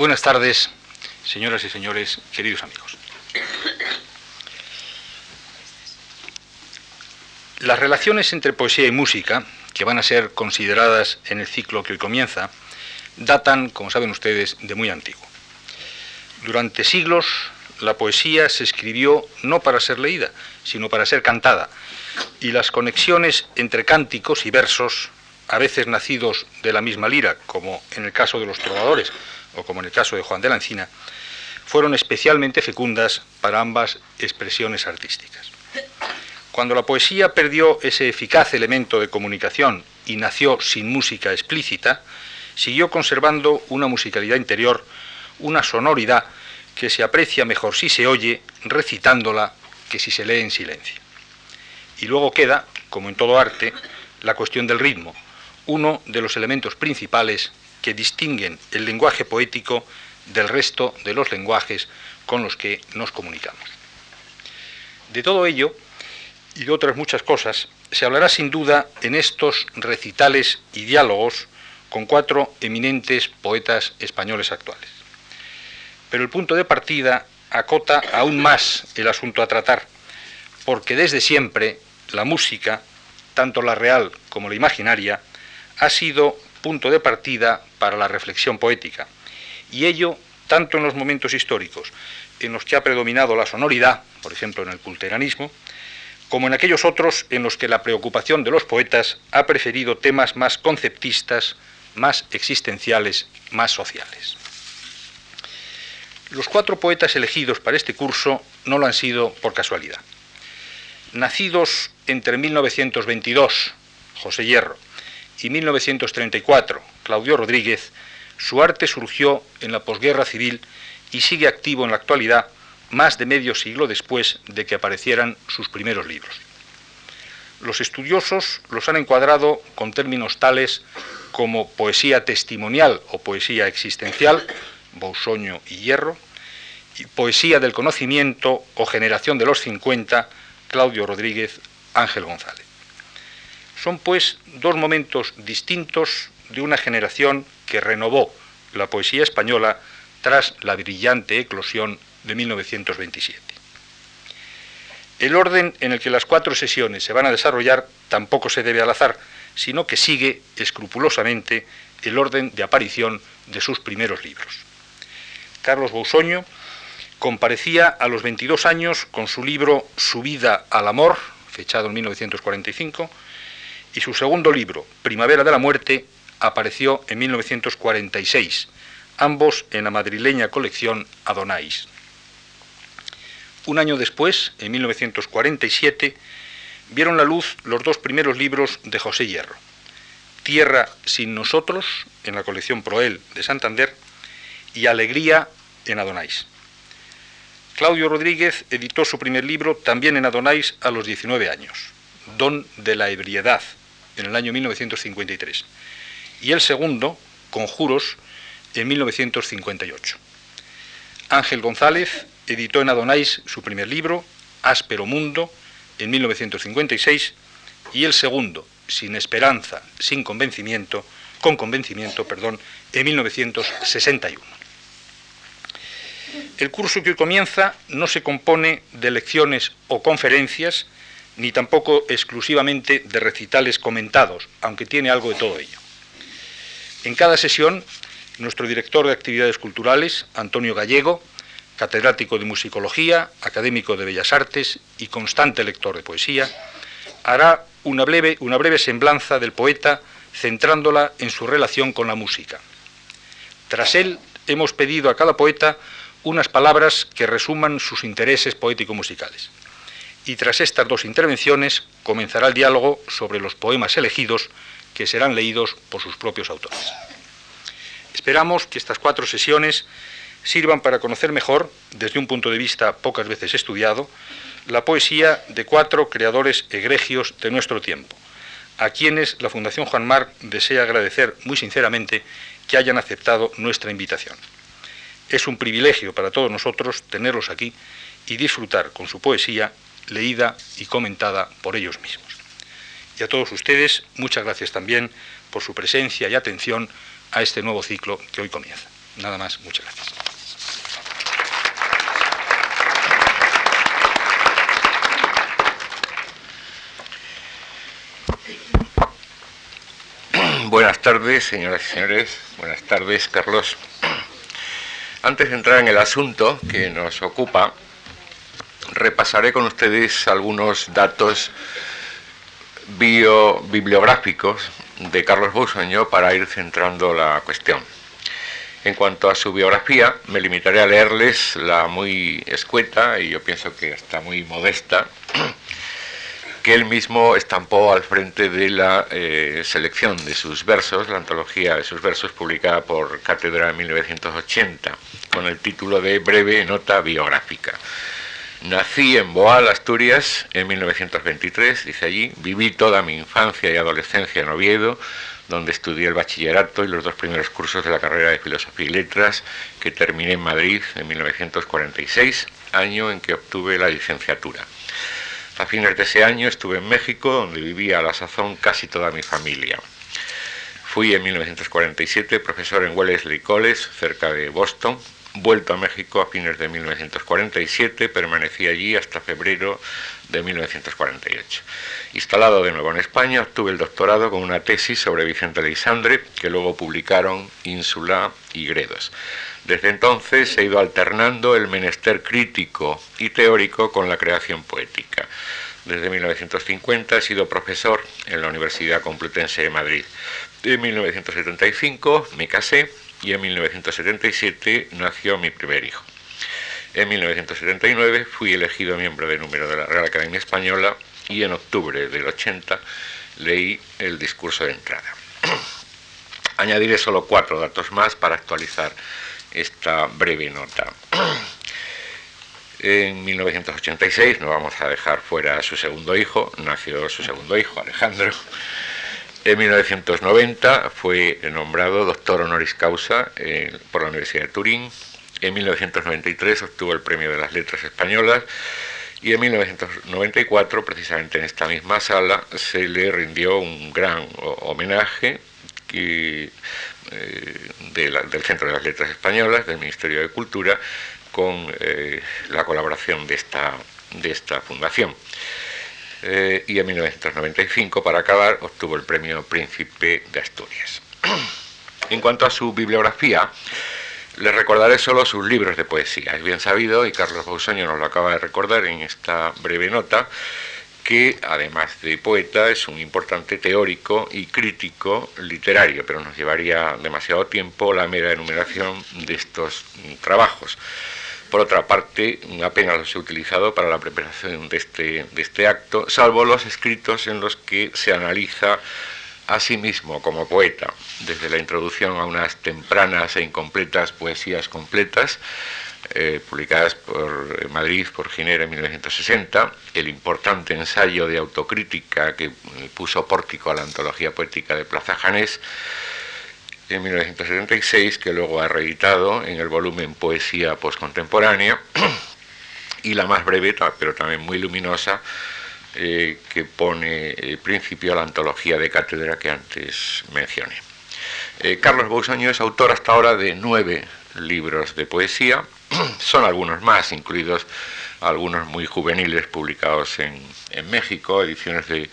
Buenas tardes, señoras y señores, queridos amigos. Las relaciones entre poesía y música, que van a ser consideradas en el ciclo que hoy comienza, datan, como saben ustedes, de muy antiguo. Durante siglos, la poesía se escribió no para ser leída, sino para ser cantada, y las conexiones entre cánticos y versos, a veces nacidos de la misma lira, como en el caso de los trovadores, o como en el caso de Juan de la Encina, fueron especialmente fecundas para ambas expresiones artísticas. Cuando la poesía perdió ese eficaz elemento de comunicación y nació sin música explícita, siguió conservando una musicalidad interior, una sonoridad que se aprecia mejor si se oye recitándola que si se lee en silencio. Y luego queda, como en todo arte, la cuestión del ritmo, uno de los elementos principales que distinguen el lenguaje poético del resto de los lenguajes con los que nos comunicamos. De todo ello y de otras muchas cosas se hablará sin duda en estos recitales y diálogos con cuatro eminentes poetas españoles actuales. Pero el punto de partida acota aún más el asunto a tratar, porque desde siempre la música, tanto la real como la imaginaria, ha sido punto de partida para la reflexión poética. Y ello tanto en los momentos históricos en los que ha predominado la sonoridad, por ejemplo en el culteranismo, como en aquellos otros en los que la preocupación de los poetas ha preferido temas más conceptistas, más existenciales, más sociales. Los cuatro poetas elegidos para este curso no lo han sido por casualidad. Nacidos entre 1922, José Hierro, y 1934, Claudio Rodríguez, su arte surgió en la posguerra civil y sigue activo en la actualidad más de medio siglo después de que aparecieran sus primeros libros. Los estudiosos los han encuadrado con términos tales como poesía testimonial o poesía existencial, Bousoño y Hierro, y poesía del conocimiento o generación de los 50, Claudio Rodríguez, Ángel González. Son pues dos momentos distintos de una generación que renovó la poesía española tras la brillante eclosión de 1927. El orden en el que las cuatro sesiones se van a desarrollar tampoco se debe al azar, sino que sigue escrupulosamente el orden de aparición de sus primeros libros. Carlos Bousoño comparecía a los 22 años con su libro Su vida al amor, fechado en 1945, y su segundo libro, Primavera de la Muerte, apareció en 1946, ambos en la madrileña colección Adonais. Un año después, en 1947, vieron la luz los dos primeros libros de José Hierro, Tierra sin nosotros, en la colección Proel de Santander, y Alegría en Adonais. Claudio Rodríguez editó su primer libro también en Adonais a los 19 años, Don de la Ebriedad, en el año 1953, y el segundo, Conjuros, en 1958. Ángel González editó en Adonais su primer libro, Áspero Mundo, en 1956, y el segundo, Sin Esperanza, sin convencimiento, con convencimiento, perdón, en 1961. El curso que hoy comienza no se compone de lecciones o conferencias, ni tampoco exclusivamente de recitales comentados, aunque tiene algo de todo ello. En cada sesión, nuestro director de actividades culturales, Antonio Gallego, catedrático de musicología, académico de bellas artes y constante lector de poesía, hará una breve, una breve semblanza del poeta centrándola en su relación con la música. Tras él, hemos pedido a cada poeta unas palabras que resuman sus intereses poético-musicales y tras estas dos intervenciones comenzará el diálogo sobre los poemas elegidos que serán leídos por sus propios autores. Esperamos que estas cuatro sesiones sirvan para conocer mejor, desde un punto de vista pocas veces estudiado, la poesía de cuatro creadores egregios de nuestro tiempo, a quienes la Fundación Juan Mar desea agradecer muy sinceramente que hayan aceptado nuestra invitación. Es un privilegio para todos nosotros tenerlos aquí y disfrutar con su poesía leída y comentada por ellos mismos. Y a todos ustedes, muchas gracias también por su presencia y atención a este nuevo ciclo que hoy comienza. Nada más, muchas gracias. Buenas tardes, señoras y señores. Buenas tardes, Carlos. Antes de entrar en el asunto que nos ocupa, repasaré con ustedes algunos datos bio, bibliográficos de Carlos Bousoño para ir centrando la cuestión. En cuanto a su biografía, me limitaré a leerles la muy escueta y yo pienso que está muy modesta que él mismo estampó al frente de la eh, selección de sus versos, la antología de sus versos publicada por Cátedra en 1980, con el título de Breve Nota Biográfica. Nací en Boal, Asturias, en 1923, dice allí, viví toda mi infancia y adolescencia en Oviedo, donde estudié el bachillerato y los dos primeros cursos de la carrera de Filosofía y Letras, que terminé en Madrid en 1946, año en que obtuve la licenciatura. A fines de ese año estuve en México, donde vivía a la sazón casi toda mi familia. Fui en 1947 profesor en Wellesley College, cerca de Boston. Vuelto a México a fines de 1947, permanecí allí hasta febrero de 1948. Instalado de nuevo en España, obtuve el doctorado con una tesis sobre Vicente Leisandre, que luego publicaron Ínsula y Gredos. Desde entonces he ido alternando el menester crítico y teórico con la creación poética. Desde 1950 he sido profesor en la Universidad Complutense de Madrid. En 1975 me casé y en 1977 nació mi primer hijo. En 1979 fui elegido miembro de número de la Real Academia Española y en octubre del 80 leí el discurso de entrada. Añadiré solo cuatro datos más para actualizar esta breve nota. En 1986, no vamos a dejar fuera a su segundo hijo, nació su segundo hijo, Alejandro. En 1990 fue nombrado doctor honoris causa eh, por la Universidad de Turín. En 1993 obtuvo el Premio de las Letras Españolas y en 1994, precisamente en esta misma sala, se le rindió un gran homenaje eh, del Centro de las Letras Españolas, del Ministerio de Cultura, con eh, la colaboración de esta fundación. Eh, y en 1995, para acabar, obtuvo el premio Príncipe de Asturias. en cuanto a su bibliografía, les recordaré solo sus libros de poesía. Es bien sabido, y Carlos Bausoño nos lo acaba de recordar en esta breve nota, que además de poeta es un importante teórico y crítico literario, pero nos llevaría demasiado tiempo la mera enumeración de estos trabajos. Por otra parte, apenas los he utilizado para la preparación de este, de este acto, salvo los escritos en los que se analiza a sí mismo como poeta, desde la introducción a unas tempranas e incompletas poesías completas, eh, publicadas por Madrid por Ginera en 1960, el importante ensayo de autocrítica que puso pórtico a la antología poética de Plaza Janés en 1976, que luego ha reeditado en el volumen Poesía Postcontemporánea, y la más breve, pero también muy luminosa, eh, que pone el principio a la antología de cátedra que antes mencioné. Eh, Carlos Bousoño es autor hasta ahora de nueve libros de poesía, son algunos más, incluidos algunos muy juveniles publicados en, México, ediciones de,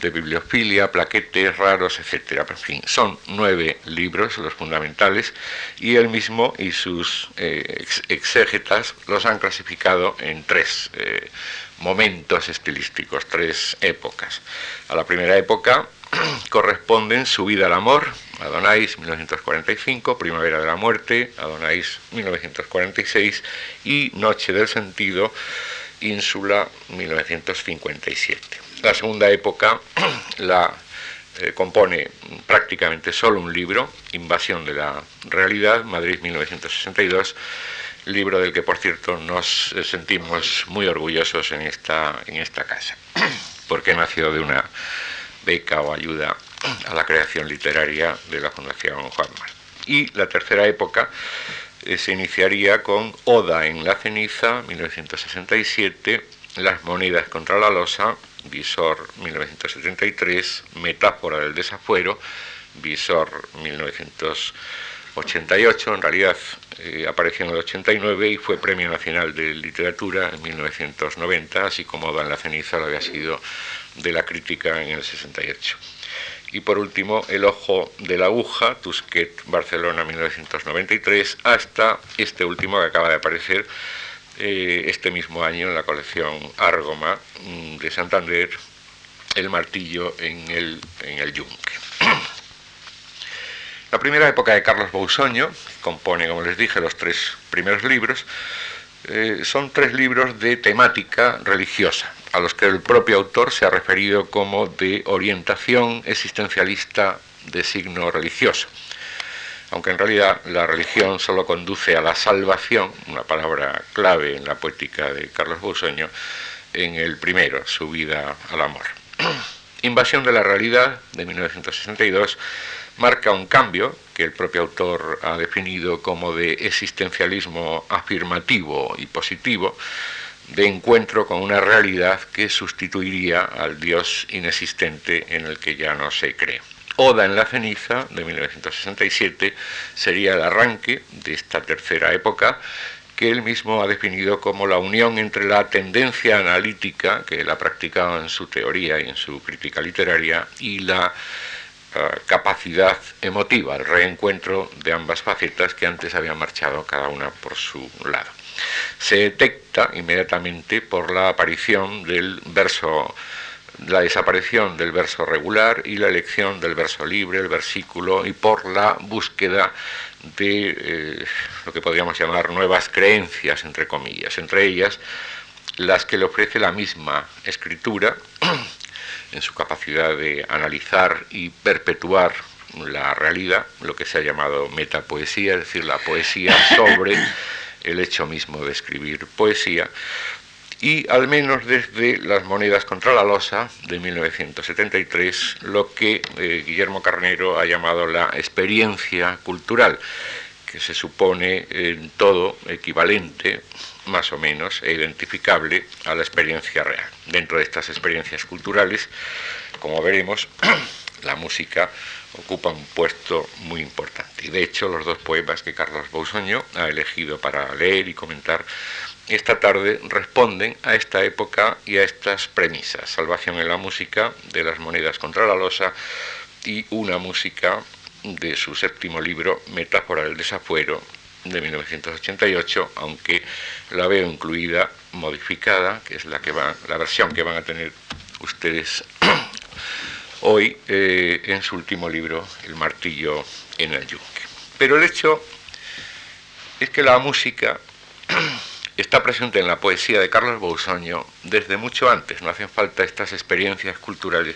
bibliofilia, plaquetes raros, etc. En fin, son nueve libros, los fundamentales, y él mismo y sus eh, exégetas los han clasificado en tres eh, momentos estilísticos, tres épocas. A la primera época corresponden Su vida al amor, Adonais 1945, Primavera de la muerte, Adonais 1946 y Noche del sentido, Ínsula 1957. La segunda época la eh, compone prácticamente solo un libro, Invasión de la Realidad, Madrid 1962, libro del que por cierto nos sentimos muy orgullosos en esta, en esta casa, porque nació de una beca o ayuda a la creación literaria de la Fundación Juan Mar. Y la tercera época eh, se iniciaría con Oda en la ceniza, 1967, Las monedas contra la losa, Visor 1973, Metáfora del desafuero, Visor 1974 88, en realidad eh, apareció en el 89 y fue Premio Nacional de Literatura en 1990, así como Dan la ceniza lo había sido de la crítica en el 68. Y por último, El ojo de la aguja, Tusquet, Barcelona 1993, hasta este último que acaba de aparecer eh, este mismo año en la colección Argoma mm, de Santander, El martillo en el, en el yunque. La primera época de Carlos Bousoño, compone, como les dije, los tres primeros libros, eh, son tres libros de temática religiosa, a los que el propio autor se ha referido como de orientación existencialista de signo religioso. Aunque en realidad la religión solo conduce a la salvación, una palabra clave en la poética de Carlos Bousoño, en el primero, su vida al amor. Invasión de la realidad, de 1962, marca un cambio que el propio autor ha definido como de existencialismo afirmativo y positivo, de encuentro con una realidad que sustituiría al Dios inexistente en el que ya no se cree. Oda en la ceniza, de 1967, sería el arranque de esta tercera época, que él mismo ha definido como la unión entre la tendencia analítica, que él ha practicado en su teoría y en su crítica literaria, y la capacidad emotiva, el reencuentro de ambas facetas que antes habían marchado cada una por su lado. Se detecta inmediatamente por la aparición del verso la desaparición del verso regular y la elección del verso libre, el versículo, y por la búsqueda de eh, lo que podríamos llamar nuevas creencias, entre comillas, entre ellas las que le ofrece la misma escritura, en su capacidad de analizar y perpetuar la realidad, lo que se ha llamado metapoesía, es decir, la poesía sobre el hecho mismo de escribir poesía, y al menos desde las monedas contra la losa de 1973, lo que eh, Guillermo Carnero ha llamado la experiencia cultural, que se supone en todo equivalente más o menos e identificable a la experiencia real. Dentro de estas experiencias culturales, como veremos, la música ocupa un puesto muy importante. Y de hecho, los dos poemas que Carlos Bousoño ha elegido para leer y comentar esta tarde responden a esta época y a estas premisas. Salvación en la música de las monedas contra la losa y una música de su séptimo libro, Metáfora del desafuero, de 1988, aunque la veo incluida, modificada, que es la, que va, la versión que van a tener ustedes hoy eh, en su último libro, El martillo en el yunque. Pero el hecho es que la música está presente en la poesía de Carlos Bousoño desde mucho antes, no hacen falta estas experiencias culturales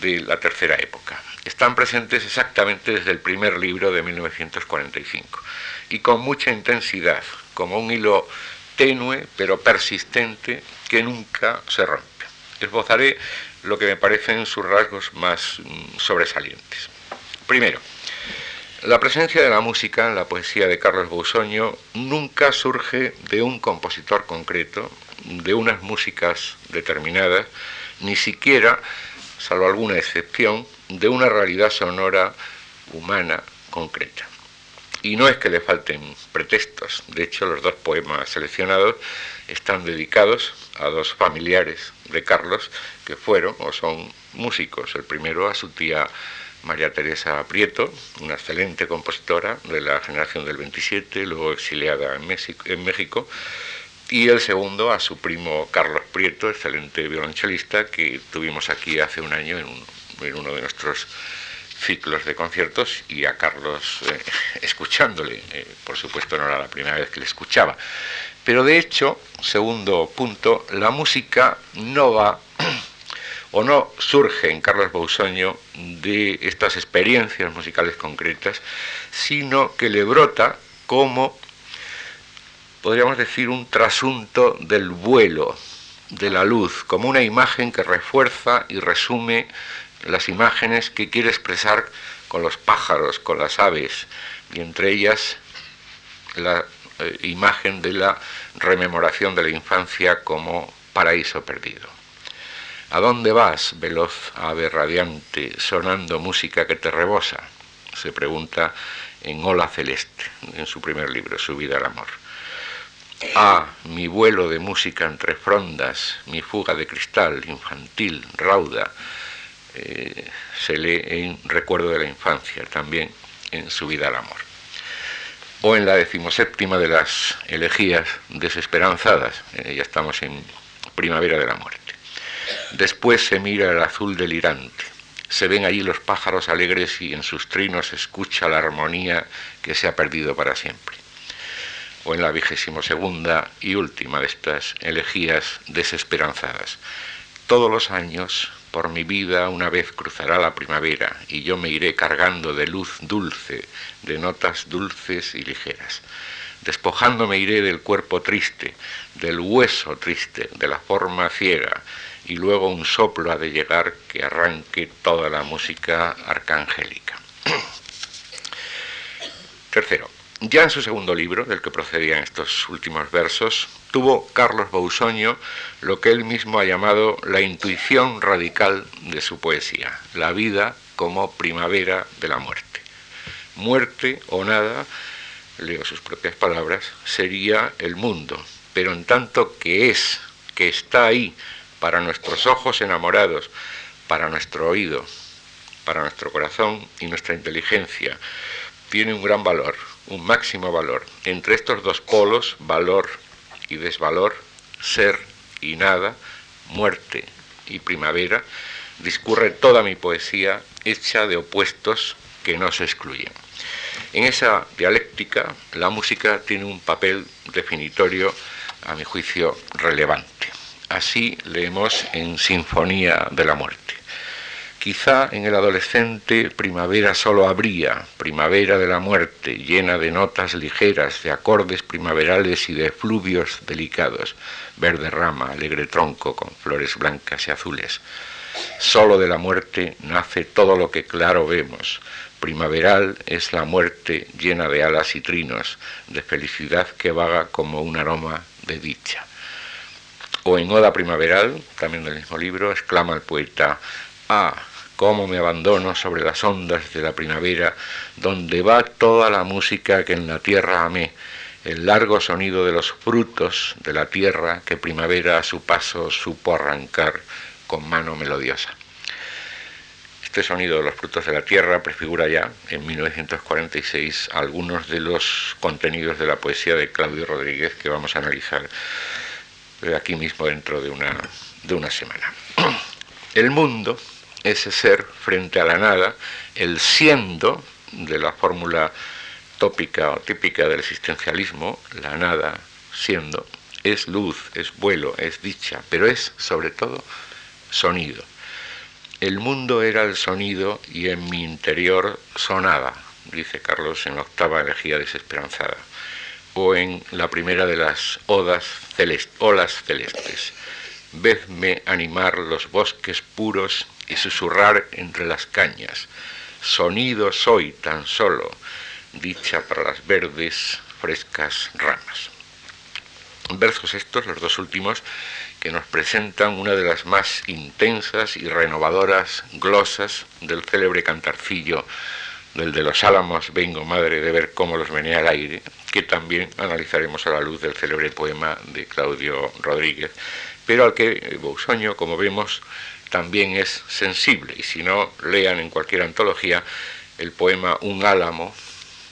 de la tercera época. Están presentes exactamente desde el primer libro de 1945 y con mucha intensidad, como un hilo tenue pero persistente que nunca se rompe. Esbozaré lo que me parecen sus rasgos más mm, sobresalientes. Primero, la presencia de la música en la poesía de Carlos Bousoño nunca surge de un compositor concreto, de unas músicas determinadas, ni siquiera, salvo alguna excepción, de una realidad sonora humana concreta. Y no es que le falten pretextos, de hecho los dos poemas seleccionados están dedicados a dos familiares de Carlos que fueron o son músicos. El primero a su tía María Teresa Prieto, una excelente compositora de la generación del 27, luego exiliada en México, y el segundo a su primo Carlos Prieto, excelente violonchelista que tuvimos aquí hace un año en uno de nuestros ciclos de conciertos y a Carlos eh, escuchándole. Eh, por supuesto no era la primera vez que le escuchaba. Pero de hecho, segundo punto, la música no va o no surge en Carlos Bausoño de estas experiencias musicales concretas, sino que le brota como, podríamos decir, un trasunto del vuelo, de la luz, como una imagen que refuerza y resume las imágenes que quiere expresar con los pájaros, con las aves, y entre ellas la eh, imagen de la rememoración de la infancia como paraíso perdido. ¿A dónde vas, veloz ave radiante, sonando música que te rebosa? se pregunta en Ola Celeste, en su primer libro, Su vida al amor. Ah, mi vuelo de música entre frondas, mi fuga de cristal, infantil, rauda, eh, se lee en Recuerdo de la infancia, también en Su vida al amor. O en la decimoséptima de las elegías desesperanzadas, eh, ya estamos en Primavera de la Muerte. Después se mira el azul delirante, se ven allí los pájaros alegres y en sus trinos se escucha la armonía que se ha perdido para siempre. O en la vigésimo segunda y última de estas elegías desesperanzadas. Todos los años, por mi vida, una vez cruzará la primavera y yo me iré cargando de luz dulce, de notas dulces y ligeras. Despojándome iré del cuerpo triste, del hueso triste, de la forma ciega, y luego un soplo ha de llegar que arranque toda la música arcangélica. Tercero, ya en su segundo libro, del que procedían estos últimos versos, tuvo Carlos Bausoño lo que él mismo ha llamado la intuición radical de su poesía, la vida como primavera de la muerte. Muerte o nada, leo sus propias palabras, sería el mundo, pero en tanto que es, que está ahí, para nuestros ojos enamorados, para nuestro oído, para nuestro corazón y nuestra inteligencia, tiene un gran valor, un máximo valor. Entre estos dos polos, valor y desvalor, ser y nada, muerte y primavera, discurre toda mi poesía hecha de opuestos que no se excluyen. En esa dialéctica, la música tiene un papel definitorio, a mi juicio, relevante. Así leemos en Sinfonía de la Muerte. Quizá en el adolescente primavera solo habría, primavera de la muerte, llena de notas ligeras, de acordes primaverales y de fluvios delicados, verde rama, alegre tronco con flores blancas y azules. Solo de la muerte nace todo lo que claro vemos. Primaveral es la muerte llena de alas y trinos, de felicidad que vaga como un aroma de dicha. O en Oda Primaveral, también del mismo libro, exclama el poeta, Ah, cómo me abandono sobre las ondas de la primavera, donde va toda la música que en la tierra amé, el largo sonido de los frutos de la tierra que primavera a su paso supo arrancar con mano melodiosa. Este sonido de los frutos de la tierra prefigura ya, en 1946, algunos de los contenidos de la poesía de Claudio Rodríguez que vamos a analizar aquí mismo dentro de una, de una semana. El mundo, ese ser frente a la nada, el siendo de la fórmula tópica o típica del existencialismo, la nada siendo, es luz, es vuelo, es dicha, pero es sobre todo sonido. El mundo era el sonido y en mi interior sonaba, dice Carlos en la octava elegía desesperanzada o en la primera de las odas olas celestes. Vedme animar los bosques puros y susurrar entre las cañas. Sonido soy tan solo, dicha para las verdes, frescas ramas. Versos estos, los dos últimos, que nos presentan una de las más intensas y renovadoras glosas del célebre cantarcillo del de los álamos, vengo madre de ver cómo los menea al aire, que también analizaremos a la luz del célebre poema de Claudio Rodríguez, pero al que Bousoño, como vemos, también es sensible, y si no, lean en cualquier antología el poema Un álamo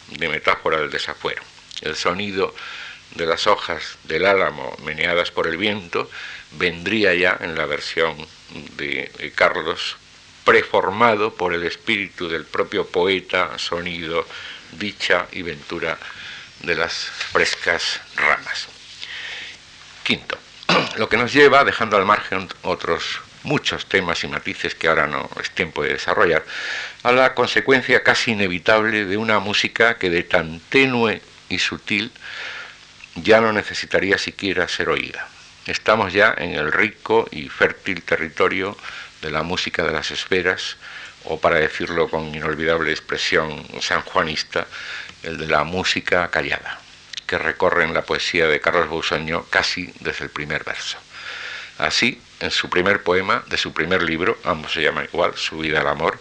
de metáfora del desafuero. El sonido de las hojas del álamo meneadas por el viento vendría ya en la versión de Carlos preformado por el espíritu del propio poeta, sonido, dicha y ventura de las frescas ramas. Quinto, lo que nos lleva, dejando al margen otros muchos temas y matices que ahora no es tiempo de desarrollar, a la consecuencia casi inevitable de una música que de tan tenue y sutil ya no necesitaría siquiera ser oída. Estamos ya en el rico y fértil territorio de la música de las esferas, o para decirlo con inolvidable expresión sanjuanista, el de la música callada, que recorre en la poesía de Carlos Bousoño casi desde el primer verso. Así, en su primer poema de su primer libro, ambos se llaman igual, Su vida al amor,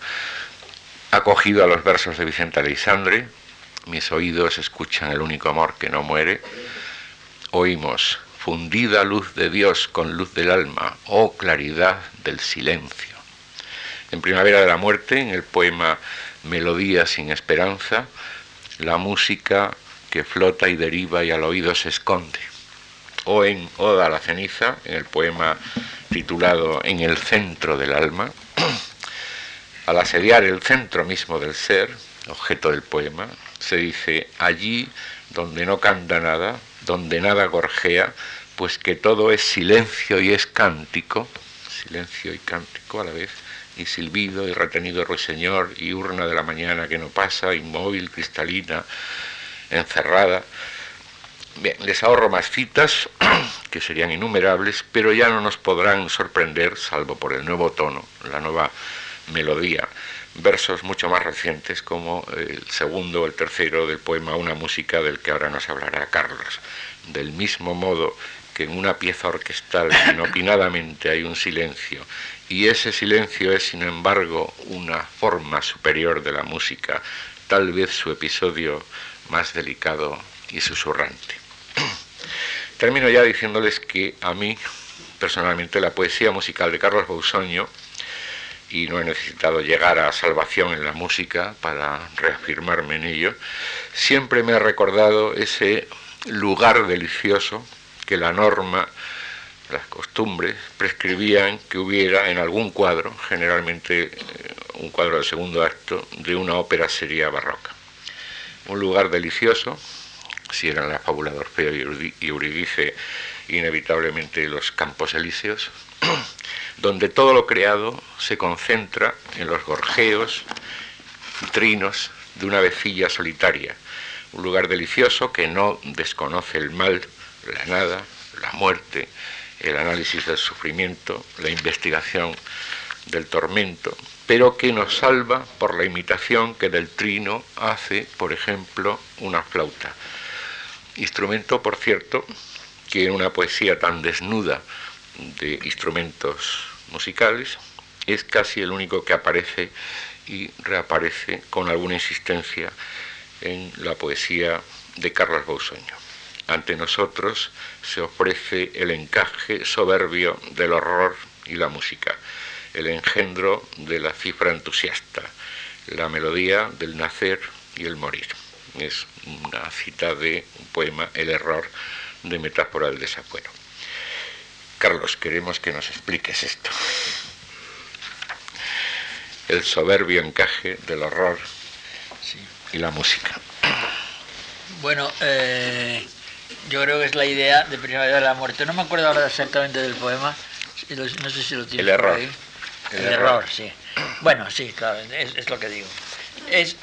acogido a los versos de Vicente Aleixandre, mis oídos escuchan el único amor que no muere, oímos fundida luz de Dios con luz del alma, oh claridad del silencio. En Primavera de la Muerte, en el poema Melodía sin esperanza, la música que flota y deriva y al oído se esconde. O en Oda a la ceniza, en el poema titulado En el centro del alma, al asediar el centro mismo del ser, objeto del poema, se dice, allí donde no canta nada, donde nada gorjea, pues que todo es silencio y es cántico, silencio y cántico a la vez, y silbido y retenido ruiseñor y urna de la mañana que no pasa, inmóvil, cristalina, encerrada. Bien, les ahorro más citas, que serían innumerables, pero ya no nos podrán sorprender, salvo por el nuevo tono, la nueva melodía, versos mucho más recientes como el segundo o el tercero del poema Una música del que ahora nos hablará Carlos. Del mismo modo que en una pieza orquestal inopinadamente hay un silencio y ese silencio es sin embargo una forma superior de la música, tal vez su episodio más delicado y susurrante. Termino ya diciéndoles que a mí, personalmente, la poesía musical de Carlos Bausoño, y no he necesitado llegar a salvación en la música para reafirmarme en ello, siempre me ha recordado ese lugar delicioso que la norma, las costumbres, prescribían que hubiera en algún cuadro, generalmente eh, un cuadro del segundo acto, de una ópera seria barroca. Un lugar delicioso, si eran la fábula de Orfeo y Eurídice, inevitablemente los campos elíseos, donde todo lo creado se concentra en los gorjeos y trinos de una vecilla solitaria, un lugar delicioso que no desconoce el mal, la nada, la muerte, el análisis del sufrimiento, la investigación del tormento, pero que nos salva por la imitación que del trino hace, por ejemplo, una flauta. Instrumento, por cierto, que en una poesía tan desnuda de instrumentos musicales es casi el único que aparece y reaparece con alguna insistencia en la poesía de Carlos Bausoño. Ante nosotros se ofrece el encaje soberbio del horror y la música, el engendro de la cifra entusiasta, la melodía del nacer y el morir. Es una cita de un poema, El error, de metáfora del desafuero. Carlos, queremos que nos expliques esto. El soberbio encaje del horror y la música. Bueno, eh, yo creo que es la idea de Primavera de la Muerte. No me acuerdo ahora exactamente del poema, no sé si lo tienes El error. El, error. sí. Bueno, sí, claro, es, lo que digo. Es,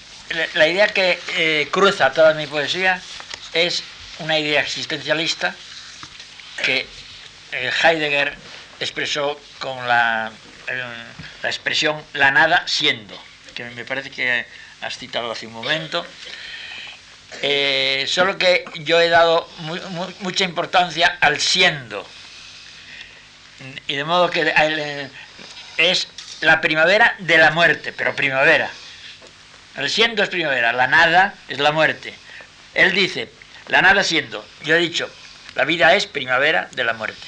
la idea que eh, cruza toda mi poesía es una idea existencialista que eh, Heidegger expresó con la, la expresión la nada siendo, que me parece que has citado hace un momento. Eh, solo que yo he dado mucha importancia al siendo. Y de modo que eh, es la primavera de la muerte, pero primavera. El siendo es primavera, la nada es la muerte. Él dice, la nada siendo. Yo he dicho, la vida es primavera de la muerte.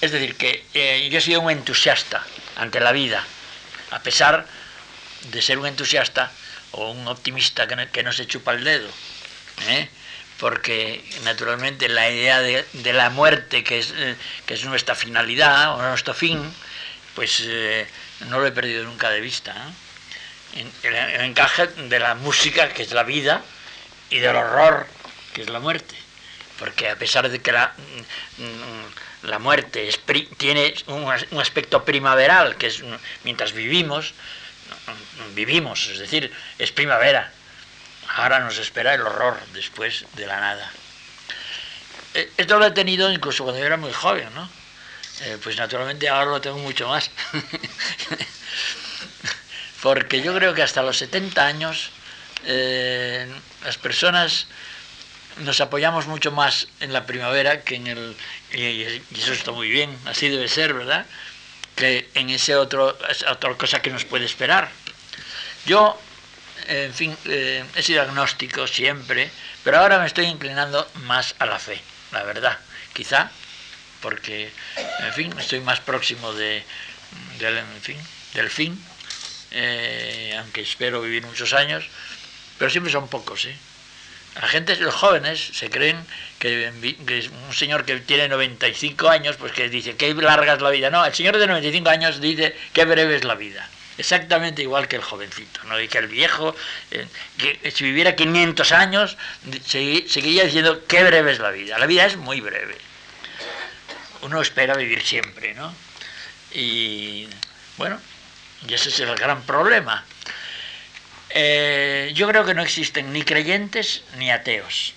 Es decir, que eh, yo he sido un entusiasta ante la vida, a pesar de ser un entusiasta o un optimista que no, se chupa el dedo. ¿eh? Porque naturalmente la idea de, la muerte, que es, eh, que es nuestra finalidad o nuestro fin, pues no lo he perdido nunca de vista. El encaje de la música, que es la vida, y del horror, que es la muerte. Porque a pesar de que la, mm, la muerte tiene un, aspecto primaveral, que es mientras vivimos, vivimos, es decir, es primavera. Ahora nos espera el horror después de la nada. Eh, esto lo he tenido incluso cuando yo era muy joven, ¿no? Eh, pues naturalmente ahora lo tengo mucho más. Porque yo creo que hasta los 70 años eh, las personas nos apoyamos mucho más en la primavera que en el y, eso está muy bien así debe ser verdad que en ese otro otra cosa que nos puede esperar yo en fin, eh, he sido agnóstico siempre, pero ahora me estoy inclinando más a la fe, la verdad. Quizá porque, en fin, estoy más próximo de, del fin, eh, aunque espero vivir muchos años, pero siempre son pocos, ¿eh? La gente, los jóvenes, se creen que, un señor que tiene 95 años, pues que dice que larga es la vida. No, el señor de 95 años dice que breve es la vida. Exactamente igual que el jovencito, ¿no? Y que el viejo, eh, que si viviera 500 años, seguiría diciendo qué breve es la vida. La vida es muy breve. Uno espera vivir siempre, ¿no? Y bueno, y ese es el gran problema. Eh, yo creo que no existen ni creyentes ni ateos.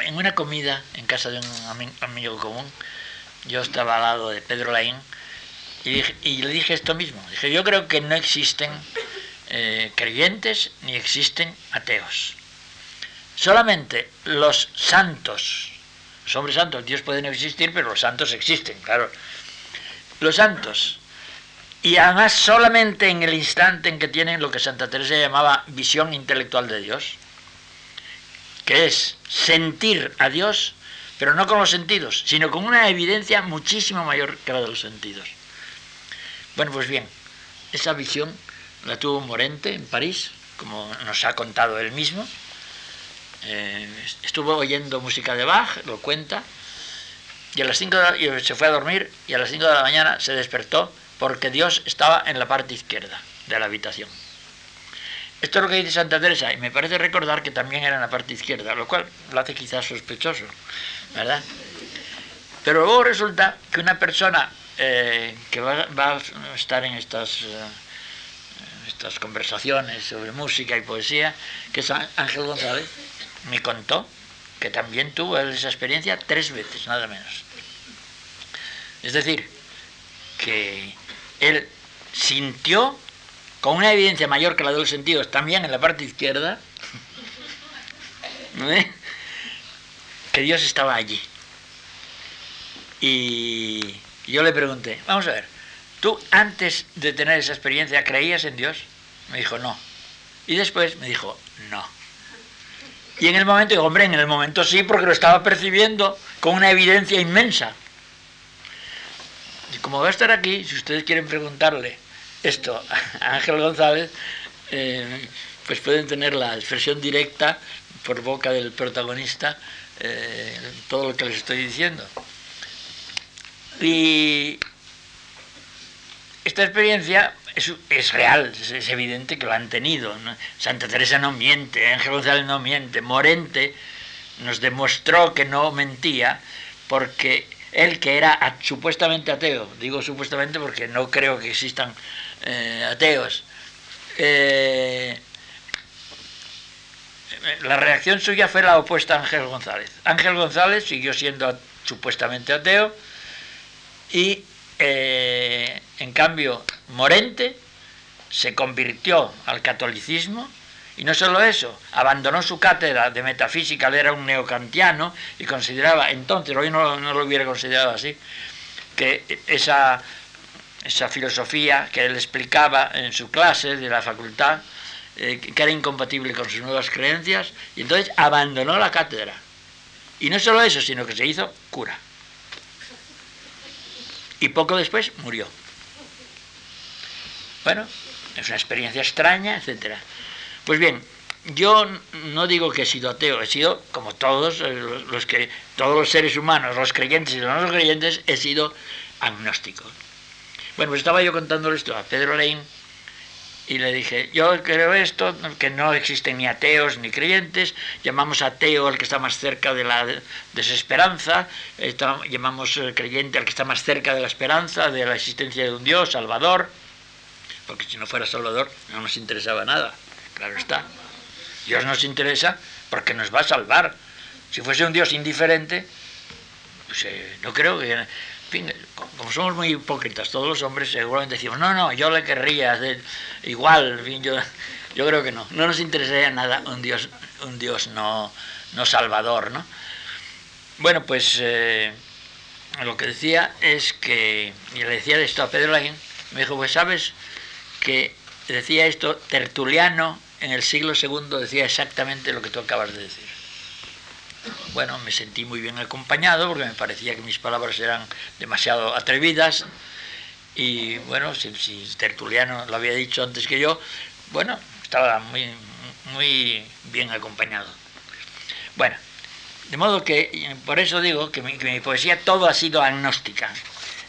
En una comida en casa de un amigo común, yo estaba al lado de Pedro Laín y, le dije esto mismo. Dije, yo creo que no existen eh, creyentes ni existen ateos. Solamente los santos, los hombres santos, Dios pueden existir, pero los santos existen, claro. Los santos y además solamente en el instante en que tienen lo que Santa Teresa llamaba visión intelectual de Dios, que es sentir a Dios, pero no con los sentidos, sino con una evidencia muchísimo mayor que la de los sentidos. Bueno, pues bien, esa visión la tuvo Morente en París, como nos ha contado él mismo. Eh, estuvo oyendo música de Bach, lo cuenta, y a las 5 se fue a dormir y a las 5 de la mañana se despertó porque Dios estaba en la parte izquierda de la habitación. Esto es lo que dice Santa Teresa, y me parece recordar que también era en la parte izquierda, lo cual lo hace quizás sospechoso, ¿verdad? Pero luego resulta que una persona eh, que va, a estar en estas, eh, estas conversaciones sobre música y poesía, que es Ángel González, me contó que también tuvo esa experiencia tres veces, nada menos. Es decir, que él sintió con una evidencia mayor que la de los sentidos, también en la parte izquierda, que Dios estaba allí. Y yo le pregunté, vamos a ver, ¿tú antes de tener esa experiencia creías en Dios? Me dijo, no. Y después me dijo, no. Y en el momento, digo, hombre, en el momento sí, porque lo estaba percibiendo con una evidencia inmensa. Y como va a estar aquí, si ustedes quieren preguntarle esto a Ángel González, eh, pues pueden tener la expresión directa por boca del protagonista eh, todo lo que les estoy diciendo. Y esta experiencia es, real, es, evidente que lo han tenido. Santa Teresa no miente, Ángel González no miente, Morente nos demostró que no mentía porque él que era supuestamente ateo, digo supuestamente porque no creo que existan eh, ateos, eh, la reacción suya fue la opuesta a Ángel González. Ángel González siguió siendo supuestamente ateo y eh, en cambio Morente se convirtió al catolicismo y no solo eso, abandonó su cátedra de metafísica, él era un neocantiano y consideraba, entonces, hoy no, lo hubiera considerado así, que esa, filosofía que él explicaba en su clase de la facultad, eh, que era incompatible con sus nuevas creencias, y entonces abandonó la cátedra. Y no solo eso, sino que se hizo cura. Y poco después murió. Bueno, es una experiencia extraña, etcétera. Pues bien, yo no digo que he sido ateo, he sido, como todos eh, los que, todos los seres humanos, los creyentes y los no creyentes, he sido agnóstico. Bueno, pues estaba yo contándole esto a Pedro Leín y le dije, yo creo esto, que no existen ni ateos ni creyentes, llamamos ateo al que está más cerca de la desesperanza, llamamos eh, creyente al que está más cerca de la esperanza, de la existencia de un Dios, Salvador, porque si no fuera Salvador no nos interesaba nada. Claro está. Dios nos interesa porque nos va a salvar. Si fuese un Dios indiferente, pues eh, no creo que... En fin, como somos muy hipócritas, todos los hombres seguramente decimos, no, no, yo le querría hacer igual, yo, yo creo que no. No nos interesaría nada un Dios, un Dios no, no salvador, ¿no? Bueno, pues eh, lo que decía es que, y le decía esto a Pedro Laín, me dijo, pues sabes que decía esto Tertuliano en el siglo II decía exactamente lo que tú acabas de decir. Bueno, me sentí muy bien acompañado porque me parecía que mis palabras eran demasiado atrevidas y bueno, si, Tertuliano lo había dicho antes que yo, bueno, estaba muy, muy bien acompañado. Bueno, de modo que por eso digo que mi, que mi poesía todo ha sido agnóstica.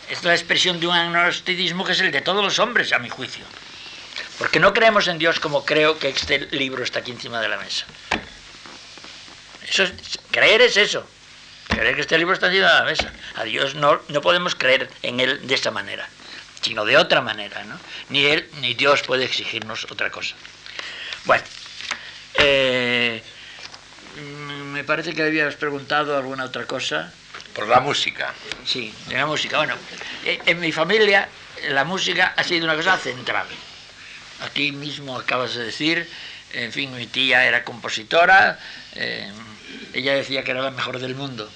Es la expresión de un agnosticismo que es el de todos los hombres, a mi juicio. Porque no creemos en Dios como creo que este libro está aquí encima de la mesa. Eso creer es eso. Creer que este libro está encima de la mesa. A Dios no, no podemos creer en Él de esta manera, sino de otra manera. ¿no? Ni Él ni Dios puede exigirnos otra cosa. Bueno, eh, me parece que habías preguntado alguna otra cosa. Por la música. Sí, de la música. Bueno, eh, en mi familia la música ha sido una cosa central. Aquí mismo acabas de decir, en fin, mi tía era compositora, eh, ella decía que era la mejor del mundo.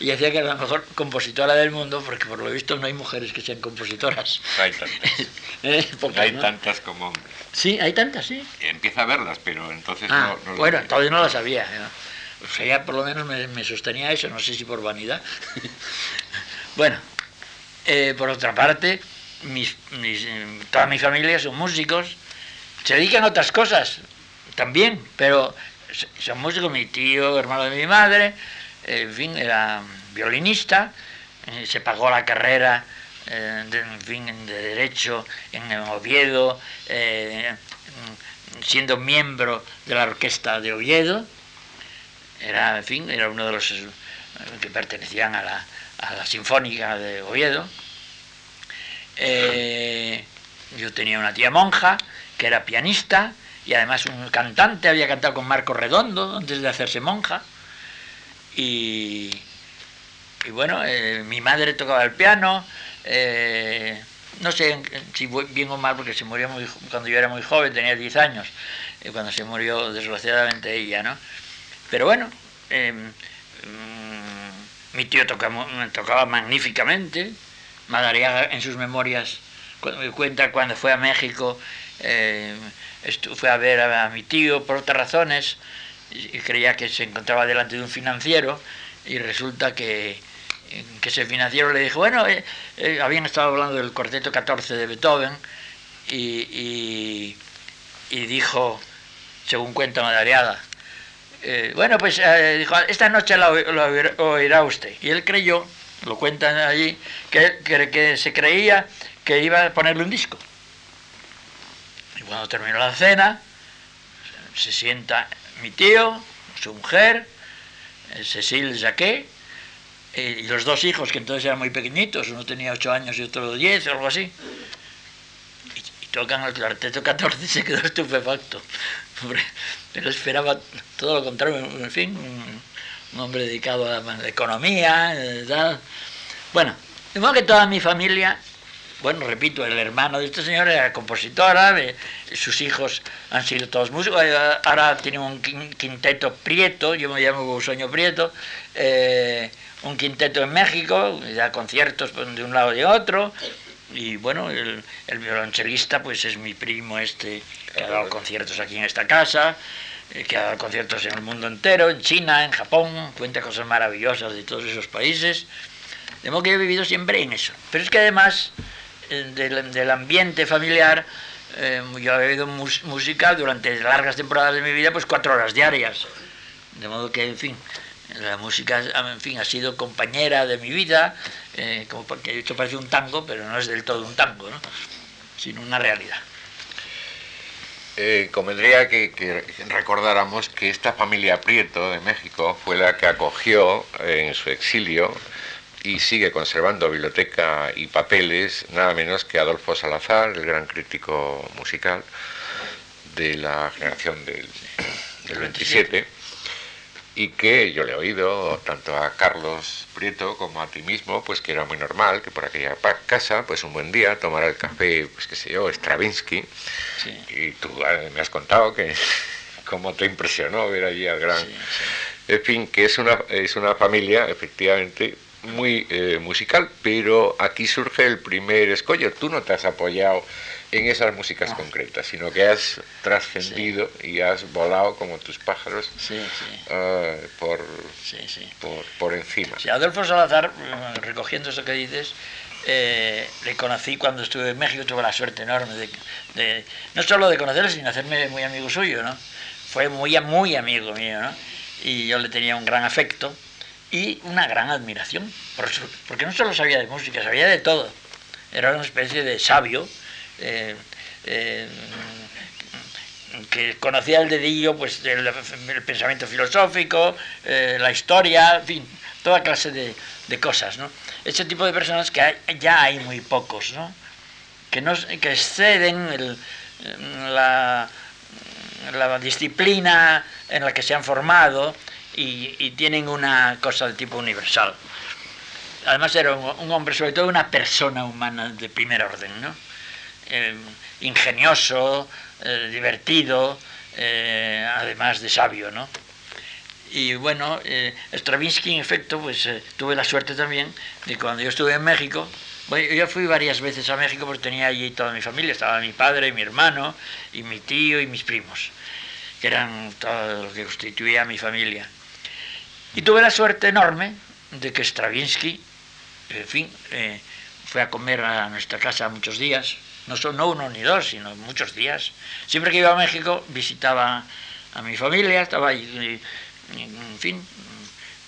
y decía que era la mejor compositora del mundo porque por lo visto no hay mujeres que sean compositoras. Hay tantas. Eh, hay tantas como hombres. Sí, hay tantas, sí. Empieza a verlas, pero entonces ah, no, Bueno, todavía no las sabía. O sea, ya por lo menos me, sostenía eso, no sé si por vanidad. bueno, eh, por otra parte, mis, toda mi familia son músicos, se dedican a otras cosas también, pero son músicos, mi tío, hermano de mi madre, en fin, era violinista, eh, se pagó la carrera eh, de, en fin, de Derecho en Oviedo, eh, siendo miembro de la orquesta de Oviedo, era, en fin, era uno de los que pertenecían a la, a la Sinfónica de Oviedo, eh, yo tenía una tía monja que era pianista y además un cantante, había cantado con Marco Redondo antes de hacerse monja. Y, bueno, eh, mi madre tocaba el piano, eh, no sé si bien o mal porque se murió muy, cuando yo era muy joven, tenía 10 años, cuando se murió desgraciadamente ella, ¿no? Pero bueno, mm, mi tío tocaba, tocaba magníficamente, Madariaga en sus memorias cuenta cuando fue a México, eh, fue a ver a, mi tío por otras razones y creía que se encontraba delante de un financiero y resulta que, que ese financiero le dijo, bueno, eh, eh, habían estado hablando del cuarteto 14 de Beethoven y, y, dijo, según cuenta Madariaga, bueno, pues dijo, esta noche lo oirá usted. Y él creyó lo cuentan allí, que, que, se creía que iba a ponerle un disco. Y cuando terminó la cena, se sienta mi tío, su mujer, Cecil Jacquet, y los dos hijos, que entonces eran muy pequeñitos, uno tenía 8 años y otro 10 o algo así. Y, tocan el cuarteto 14 y se quedó estupefacto. Pero esperaba todo lo contrario, en fin, un hombre dedicado a la economía, eh, tal. Bueno, de modo que toda mi familia, bueno, repito, el hermano de este señor era compositora, sus hijos han sido todos músicos, eh, ahora tiene un quinteto Prieto, yo me llamo Sueño Prieto, eh, un quinteto en México, da conciertos de un lado y de otro, y bueno, el, el violonchelista pues es mi primo este, que ha dado conciertos aquí en esta casa, eh, que ha dado conciertos en el mundo entero, en China, en Japón, cuenta cosas maravillosas de todos esos países. De modo que he vivido siempre en eso. Pero es que además eh, del, ambiente familiar, eh, yo he vivido música durante largas temporadas de mi vida, pues cuatro horas diarias. De modo que, en fin, la música en fin, ha sido compañera de mi vida, como porque esto parece un tango, pero no es del todo un tango, ¿no? sino una realidad. Eh, convendría que, recordáramos que esta familia Prieto de México fue la que acogió en su exilio y sigue conservando biblioteca y papeles nada menos que Adolfo Salazar, el gran crítico musical de la generación del, del 27 y que yo le he oído tanto a Carlos Prieto como a ti mismo, pues que era muy normal que por aquella casa, pues un buen día tomara el café, pues qué sé yo, Stravinsky, y tú ah, me has contado que cómo te impresionó ver allí al gran... En fin, que es una, es una familia efectivamente muy eh, musical, pero aquí surge el primer escollo. Tú no te has apoyado en esas músicas concretas, sino que has trascendido y has volado como tus pájaros ah, por, por, por, encima. Adolfo Salazar, recogiendo eso que dices, eh, le conocí cuando estuve en México, tuve la suerte enorme de, no solo de conocerle, sino hacerme muy amigo suyo, ¿no? Fue muy, muy amigo mío, ¿no? Y yo le tenía un gran afecto y una gran admiración, porque no solo sabía de música, sabía de todo. Era una especie de sabio eh, eh, que conocía el dedillo, pues el, pensamiento filosófico, la historia, en fin, toda clase de, de cosas, ¿no? ese tipo de personas que ya hay muy pocos, ¿no? Que, no, que exceden la, la, disciplina en la que se han formado y, tienen una cosa de tipo universal. Además era un, hombre, sobre todo una persona humana de primer orden, ¿no? Ingenioso, eh, divertido, eh, además de sabio, ¿no? Y bueno, eh, Stravinsky, en efecto, pues tuve la suerte también de cuando yo estuve en México, bueno, yo fui varias veces a México porque tenía allí toda mi familia, estaba mi padre, mi hermano, y mi tío y mis primos, que eran todo lo que constituía mi familia. Y tuve la suerte enorme de que Stravinsky, en fin, fue a comer a nuestra casa muchos días, no, son, no uno ni dos, sino muchos días. Siempre que iba a México visitaba a mi familia, estaba ahí en fin,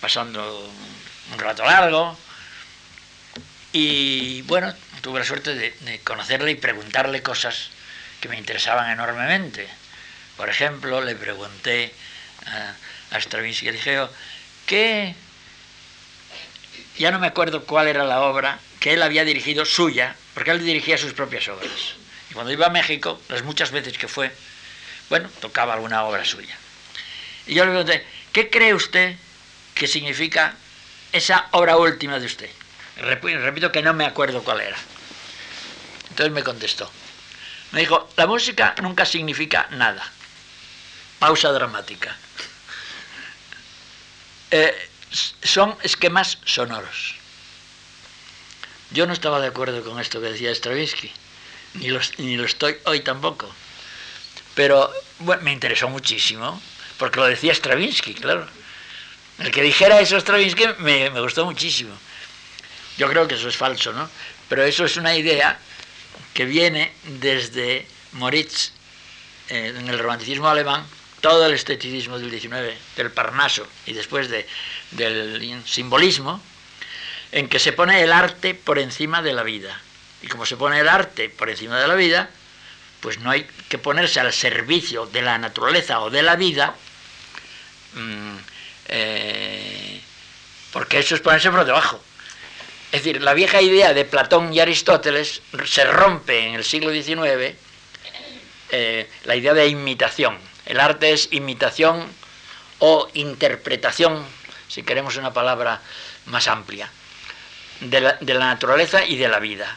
pasando un rato largo. Y bueno, tuve la suerte de, conocerle y preguntarle cosas que me interesaban enormemente. Por ejemplo, le pregunté a, a Stravinsky, le dije, ¿qué? Ya no me acuerdo cuál era la obra que él había dirigido suya, porque él dirigía sus propias obras. Y cuando iba a México, las muchas veces que fue, bueno, tocaba alguna obra suya. Y yo le pregunté, ¿Qué cree usted que significa esa obra última de usted? Repito que no me acuerdo cuál era. Entonces me contestó. Me dijo, la música nunca significa nada. Pausa dramática. Eh, son esquemas sonoros. Yo no estaba de acuerdo con esto que decía Stravinsky, ni lo, ni lo estoy hoy tampoco. Pero me interesó muchísimo porque lo decía Stravinsky, claro. El que dijera eso Stravinsky me, gustó muchísimo. Yo creo que eso es falso, ¿no? Pero eso es una idea que viene desde Moritz, eh, en el romanticismo alemán, todo el esteticismo del 19, del Parnaso y después de, del simbolismo, en que se pone el arte por encima de la vida. Y como se pone el arte por encima de la vida, pues no hay que ponerse al servicio de la naturaleza o de la vida Mm, eh, porque eso es ponerse por debajo. Es decir, la vieja idea de Platón y Aristóteles se rompe en el siglo XIX, eh, la idea de imitación. El arte es imitación o interpretación, si queremos una palabra más amplia, de la, de la naturaleza y de la vida.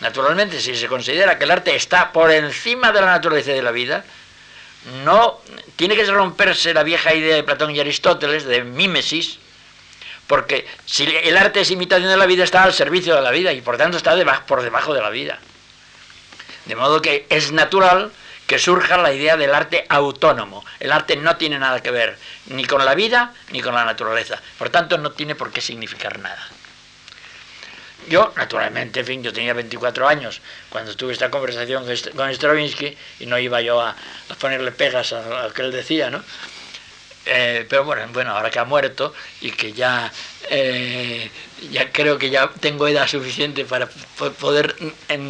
Naturalmente, si se considera que el arte está por encima de la naturaleza y de la vida, no tiene que romperse la vieja idea de Platón y Aristóteles de mímesis, porque si el arte es imitación de la vida, está al servicio de la vida y por tanto está por debajo de la vida. De modo que es natural que surja la idea del arte autónomo. El arte no tiene nada que ver ni con la vida ni con la naturaleza. Por tanto, no tiene por qué significar nada. Yo, naturalmente, en fin, yo tenía 24 años cuando tuve esta conversación con Stravinsky y no iba yo a, ponerle pegas a, lo que él decía, ¿no? Eh, pero bueno, bueno, ahora que ha muerto y que ya, eh, ya creo que ya tengo edad suficiente para poder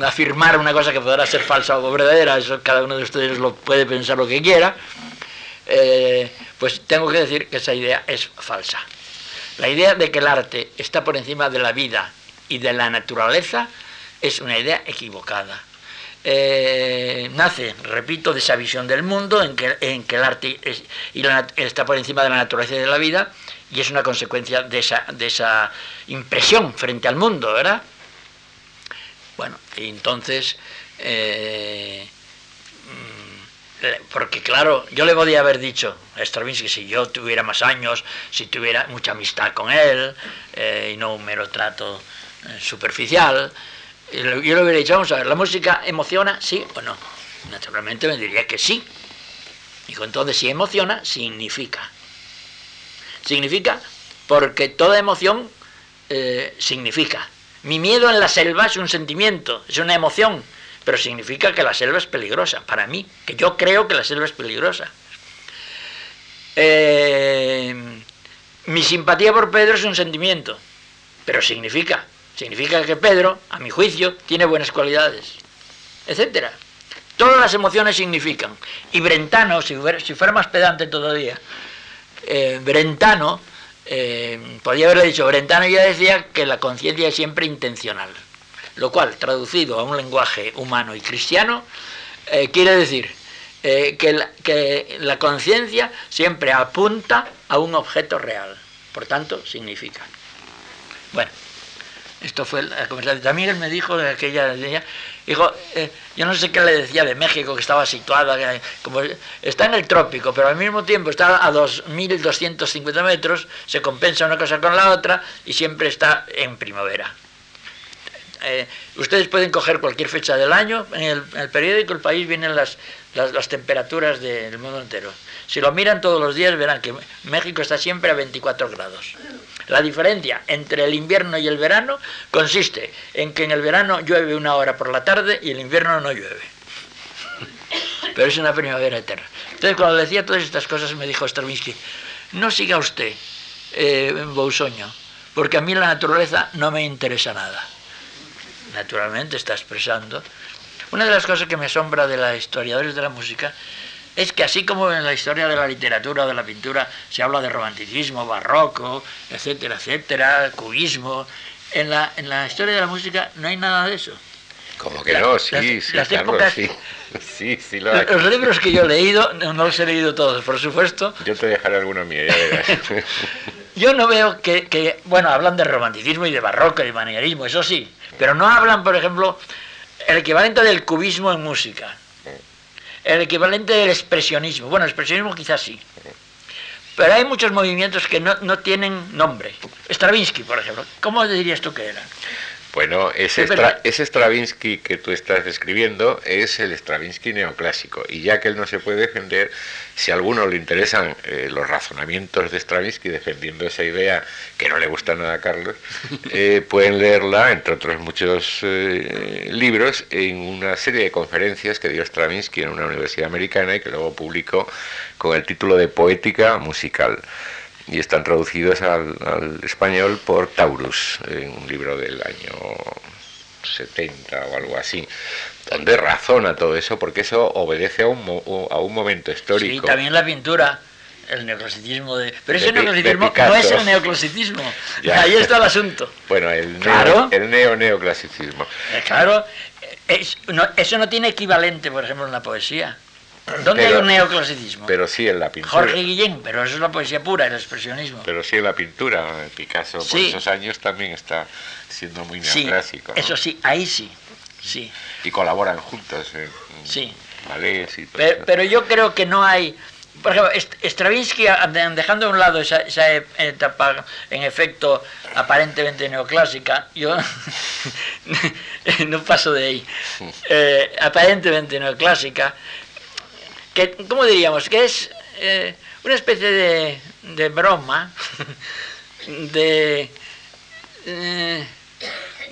afirmar una cosa que podrá ser falsa o verdadera, eso cada uno de ustedes lo puede pensar lo que quiera, eh, pues tengo que decir que esa idea es falsa. La idea de que el arte está por encima de la vida y de la naturaleza es una idea equivocada. Eh, nace, repito, de esa visión del mundo en que, en que el arte está por encima de la naturaleza y de la vida y es una consecuencia de esa, de esa impresión frente al mundo, ¿verdad? Bueno, y entonces, eh, mm, porque claro, yo le podía haber dicho a Stravinsky si yo tuviera más años, si tuviera mucha amistad con él eh, y no un mero trato superficial, Yo le hubiera dicho, vamos a ver, ¿la música emociona, sí o no? Naturalmente me diría que sí. Dijo, entonces si emociona, significa. Significa porque toda emoción eh, significa. Mi miedo en la selva es un sentimiento, es una emoción, pero significa que la selva es peligrosa, para mí, que yo creo que la selva es peligrosa. Eh, mi simpatía por Pedro es un sentimiento, pero significa, significa que Pedro, a mi juicio, tiene buenas cualidades, etcétera. Todas las emociones significan. Y Brentano, si fuera, más pedante todavía, eh, Brentano, eh, podría haberle dicho, Brentano ya decía que la conciencia es siempre intencional, lo cual, traducido a un lenguaje humano y cristiano, eh, quiere decir que la, que la conciencia siempre apunta a un objeto real, por tanto, significa. Bueno, esto fue la conversación. También él me dijo de aquella Dijo, eh, yo no sé qué le decía de México, que estaba situada, como está en el trópico, pero al mismo tiempo está a 2.250 metros, se compensa una cosa con la otra y siempre está en primavera. Eh, ustedes pueden coger cualquier fecha del año, en el, periódico El País vienen las, las, temperaturas del mundo entero. Si lo miran todos los días verán que México está siempre a 24 grados. La diferencia entre el invierno y el verano consiste en que en el verano llueve una hora por la tarde y en el invierno no llueve. Pero es una primavera eterna. Entonces cuando decía todas estas cosas me dijo Stravinsky, no siga usted eh, Bousoño, porque a mí la naturaleza no me interesa nada. Naturalmente está expresando. Una de las cosas que me asombra de los historiadores de la música es que así como en la historia de la literatura o de la pintura se habla de romanticismo, barroco, etcétera, etcétera, cubismo, en la, en la historia de la música no hay nada de eso. Como que no, sí, sí, sí. Sí, sí lo Los libros que yo he leído, no, los he leído todos, por supuesto. Yo te dejaré alguno mío, ya verás. yo no veo que, que, bueno, hablan de romanticismo y de barroco y de manierismo, eso sí, pero no hablan, por ejemplo, el equivalente del cubismo en música el equivalente del expresionismo. Bueno, el expresionismo quizás sí. Pero hay muchos movimientos que no, no tienen nombre. Stravinsky, por ejemplo. ¿Cómo dirías tú que era? Bueno, ese, ese Stravinsky que tú estás describiendo es el Stravinsky neoclásico. Y ya que él no se puede defender, si a alguno le interesan eh, los razonamientos de Stravinsky defendiendo esa idea que no le gusta nada a Carlos, eh, pueden leerla, entre otros muchos eh, libros, en una serie de conferencias que dio Stravinsky en una universidad americana y que luego publicó con el título de Poética Musical y están traducidos al, español por Taurus, en un libro del año 70 o algo así, donde razona todo eso, porque eso obedece a un, a un momento histórico. Sí, también la pintura, el neoclasicismo de... Pero ese neoclasicismo no es el neoclasicismo, ahí está el asunto. Bueno, el, neo, el neo-neoclasicismo. Eh, claro, eso no tiene equivalente, por ejemplo, en la poesía. ¿Dónde hay un neoclasicismo? Pero sí en la pintura. Jorge Guillén, pero eso es la poesía pura, el expresionismo. Pero sí en la pintura. Picasso por esos años también está siendo muy neoclásico. Eso sí, ahí sí. sí. Y colaboran juntos en sí. ballets y todo pero, pero, yo creo que no hay... Por ejemplo, Stravinsky, dejando a un lado esa, esa etapa, en efecto, aparentemente neoclásica, yo no paso de ahí, eh, aparentemente neoclásica, que, ¿cómo diríamos? Que es eh, una especie de, broma, de, eh,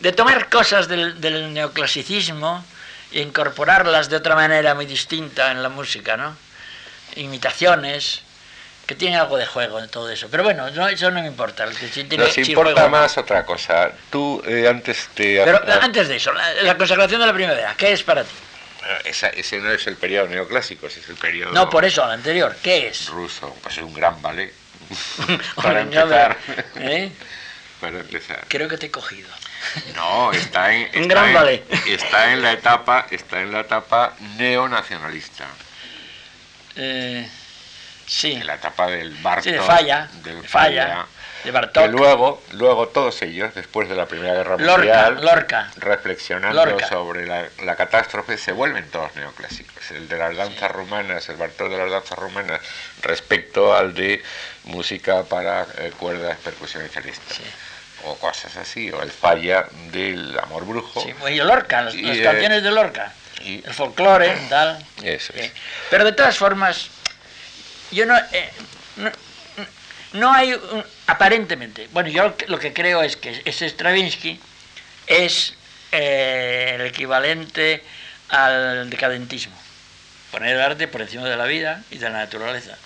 de tomar cosas del, neoclasicismo e incorporarlas de otra manera muy distinta en la música, ¿no? Imitaciones, que tienen algo de juego en todo eso. Pero bueno, eso no me importa. Nos importa más otra cosa. Tú eh, antes te... Pero antes de eso, la consagración de la primavera, ¿qué es para ti? Ese no es el periodo neoclásico, ese es el periodo... No, por eso, el anterior. ¿Qué es? Ruso, pues es un gran ballet. para empezar. ¿eh? para empezar. Creo que te he cogido. No, está en... un gran ballet. Está en la etapa, está en la etapa neonacionalista. Eh, sí. En la etapa del Bartok. Sí, de falla. Del falla que luego, luego todos ellos, después de la Primera Guerra Mundial, Lorca, reflexionando sobre la, catástrofe, se vuelven todos neoclásicos. El de las danzas rumanas, el Bartók de las danzas rumanas, respecto al de música para eh, cuerdas, percusión y o cosas así, o el falla del amor brujo. Sí, y Lorca, las, Y, las eh, canciones de Lorca, y- el folclore, tal. Eso es. Sí. Pero de todas formas, yo no, eh, no, no hay, un- aparentemente, bueno, yo lo que- lo que creo es que ese Stravinsky es eh, el equivalente al decadentismo, poner el arte por encima de la vida y de la naturaleza.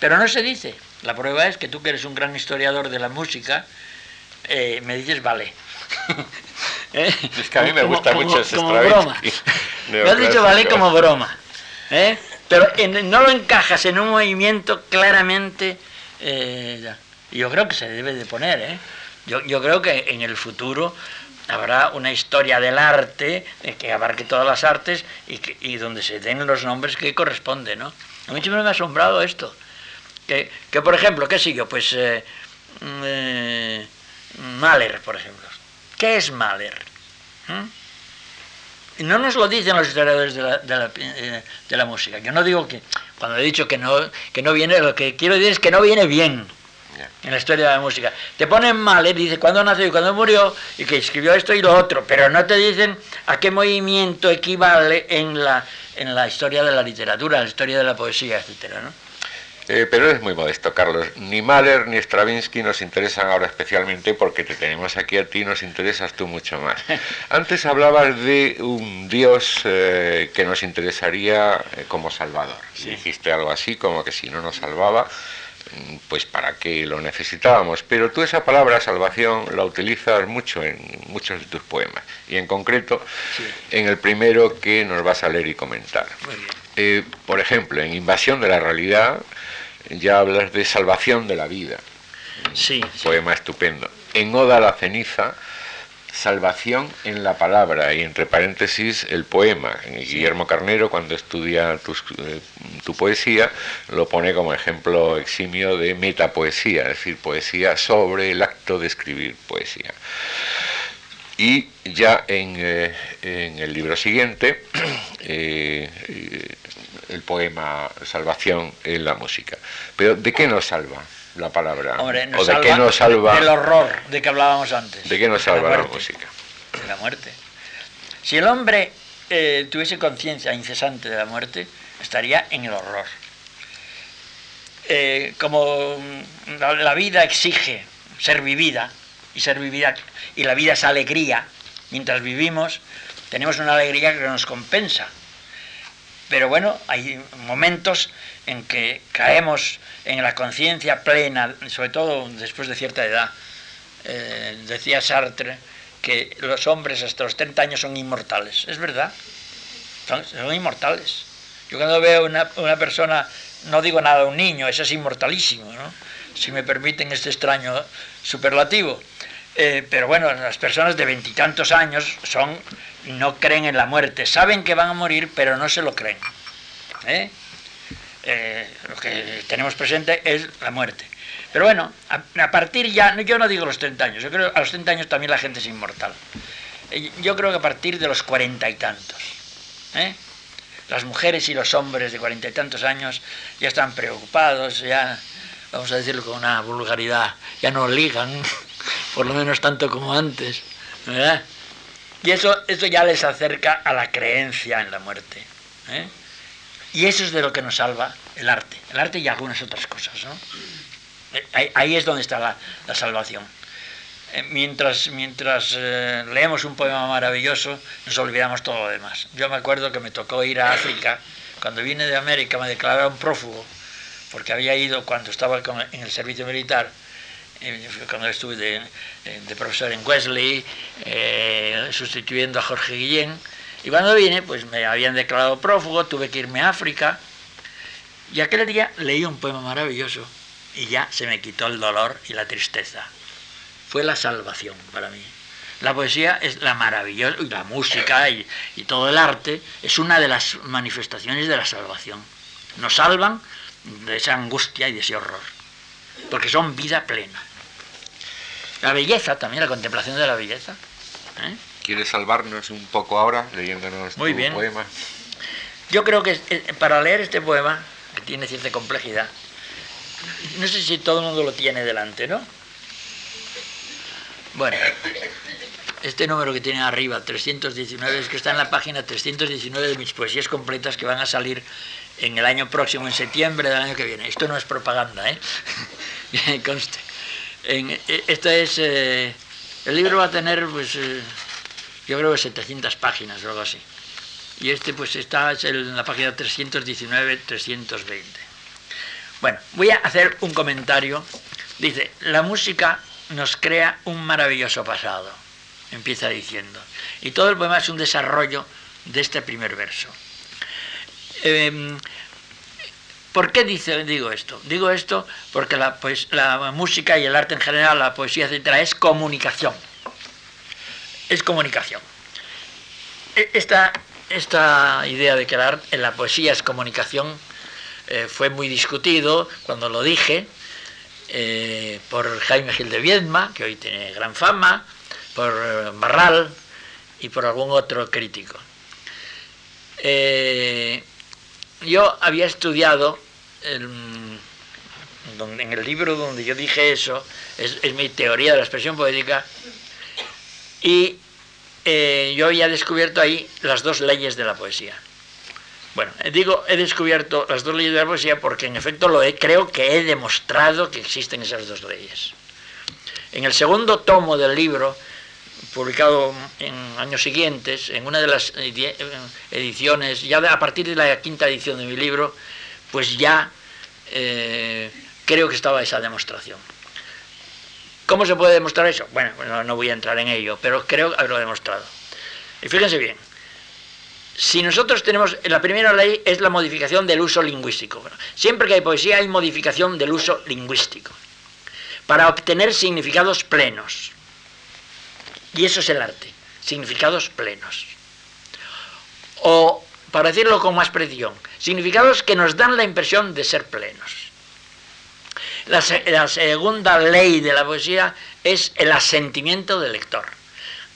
Pero no se dice. La prueba es que tú que eres un gran historiador de la música, eh, me dices vale. ¿Eh? Es que a mí me Como- gusta como- mucho ese como Stravinsky. broma. Me has dicho vale como broma. ¿eh? Pero en- no lo encajas en un movimiento claramente. Eh, yo creo que se debe de poner. ¿eh? Yo, yo creo que en el futuro habrá una historia del arte que abarque todas las artes y, que- y donde se den los nombres que corresponden. ¿no? A mí siempre me ha asombrado esto. Que, que, por ejemplo, ¿qué sigo? Pues eh, mm, eh, Mahler, por ejemplo. ¿Qué es Mahler? ¿Mm? No nos lo dicen los historiadores de la, de la, eh, de la música. Yo no digo que, cuando he dicho que no, que no viene, lo que quiero decir es que no viene bien en la historia de la música. Te ponen Mahler, dice cuándo nació y cuándo murió, y que escribió esto y lo otro, pero no te dicen a qué movimiento equivale en la, en la historia de la literatura, en la historia de la poesía, etcétera, ¿no? Eh, pero es muy modesto, Carlos. Ni Mahler ni Stravinsky nos interesan ahora especialmente porque te tenemos aquí a ti, nos interesas tú mucho más. Antes hablabas de un Dios eh, que nos interesaría eh, como Salvador. Sí. Dijiste algo así como que si no nos salvaba, mm, pues para qué lo necesitábamos. Pero tú esa palabra salvación la utilizas mucho en muchos de tus poemas. Y en concreto Sí. en el primero que nos vas a leer y comentar. Muy bien. Eh, por ejemplo, en Invasión de la Realidad ya hablas de salvación de la vida, Sí, poema estupendo. En Oda a la ceniza, salvación en la palabra y entre paréntesis el poema. Guillermo Carnero cuando estudia tus- eh, tu poesía lo pone como ejemplo eximio de metapoesía, es decir, poesía sobre el acto de escribir poesía. Y ya en, eh, en el libro siguiente, eh, el poema Salvación en la música. Pero ¿de qué nos salva la palabra? Hombre, nos ¿O de salva qué nos salva, del horror de que hablábamos antes. de qué nos la salva la, música? de la muerte. Si el hombre eh, tuviese conciencia incesante de la muerte, estaría en el horror. Eh, como mm, la, la vida exige ser vivida, y ser vivida, y la vida es alegría, mientras vivimos, tenemos una alegría que nos compensa. Pero bueno, hay momentos en que caemos en la conciencia plena, sobre todo después de cierta edad. Eh, decía Sartre que los hombres hasta los 30 años son inmortales. Es verdad, son, inmortales. Yo cuando veo una, una persona, no digo nada, un niño, eso es inmortalísimo, ¿no? si me permiten este extraño superlativo. Eh, pero bueno, las personas de veintitantos años son no creen en la muerte, saben que van a morir, pero no se lo creen. ¿eh? Eh, lo que tenemos presente es la muerte. Pero bueno, a, a partir ya, yo no digo los 30 años, yo creo que a los 30 años también la gente es inmortal. Eh, Yo creo que a partir de los cuarenta y tantos, ¿eh? las mujeres y los hombres de cuarenta y tantos años ya están preocupados, ya, vamos a decirlo con una vulgaridad, ya no ligan, por lo menos tanto como antes, ¿verdad? Y eso, eso ya les acerca a la creencia en la muerte. ¿eh? Y eso es de lo que nos salva el arte. El arte y algunas otras cosas. ¿no? Eh, Ahí, es donde está la, la salvación. Eh, Mientras, mientras eh, leemos un poema maravilloso, nos olvidamos todo lo demás. Yo me acuerdo que me tocó ir a África. Cuando vine de América me declararon prófugo, porque había ido cuando estaba en el servicio militar cuando estuve de, eh, de profesor en Wesley, eh, sustituyendo a Jorge Guillén. Y cuando vine, pues me habían declarado prófugo, tuve que irme a África. Y aquel día leí un poema maravilloso y ya se me quitó el dolor y la tristeza. Fue la salvación para mí. La poesía es la maravillosa, y la música y, y todo el arte es una de las manifestaciones de la salvación. Nos salvan de esa angustia y de ese horror porque son vida plena. La belleza también, la contemplación de la belleza. ¿eh? ¿Quieres salvarnos un poco ahora leyéndonos Muy tu bien. poema? Yo creo que eh, para leer este poema, que tiene cierta complejidad, no sé si todo el mundo lo tiene delante, ¿no? Bueno, este número que tiene arriba, 319, es que está en la página 319 de mis poesías completas que van a salir en el año próximo, en septiembre del año que viene. Esto no es propaganda, ¿eh? Conste. E, esto es... Eh, el libro va a tener, pues, eh, yo creo que 700 páginas o algo así. Y este, pues, está en la página 319-320. Bueno, voy a hacer un comentario. Dice, la música nos crea un maravilloso pasado, empieza diciendo. Y todo el poema es un desarrollo de este primer verso. Em, ¿Por qué digo esto? Digo esto porque la, pues, la música y el arte en general, la poesía, etcétera, es comunicación. Es comunicación. E, esta, esta idea de que la, la poesía es comunicación eh, fue muy discutido cuando lo dije eh, por Jaime Gil de Viedma, que hoy tiene gran fama, por eh, Barral y por algún otro crítico. Yo había estudiado en el libro donde yo dije eso, es, mi teoría de la expresión poética, y yo había descubierto ahí las dos leyes de la poesía. Bueno, eh, digo, he descubierto las dos leyes de la poesía porque en efecto lo he, creo que he demostrado que existen esas dos leyes. En el segundo tomo del libro, publicado en años siguientes, en una de las ediciones, ya a partir de la quinta edición de mi libro, pues ya eh, creo que estaba esa demostración. ¿Cómo se puede demostrar eso? Bueno, no, no voy a entrar en ello, pero creo haberlo demostrado. Y fíjense bien, si nosotros tenemos, la primera ley es la modificación del uso lingüístico. Siempre que hay poesía hay modificación del uso lingüístico para obtener significados plenos. Y eso es el arte, significados plenos. O, para decirlo con más precisión, significados que nos dan la impresión de ser plenos. La, segunda ley de la poesía es el asentimiento del lector.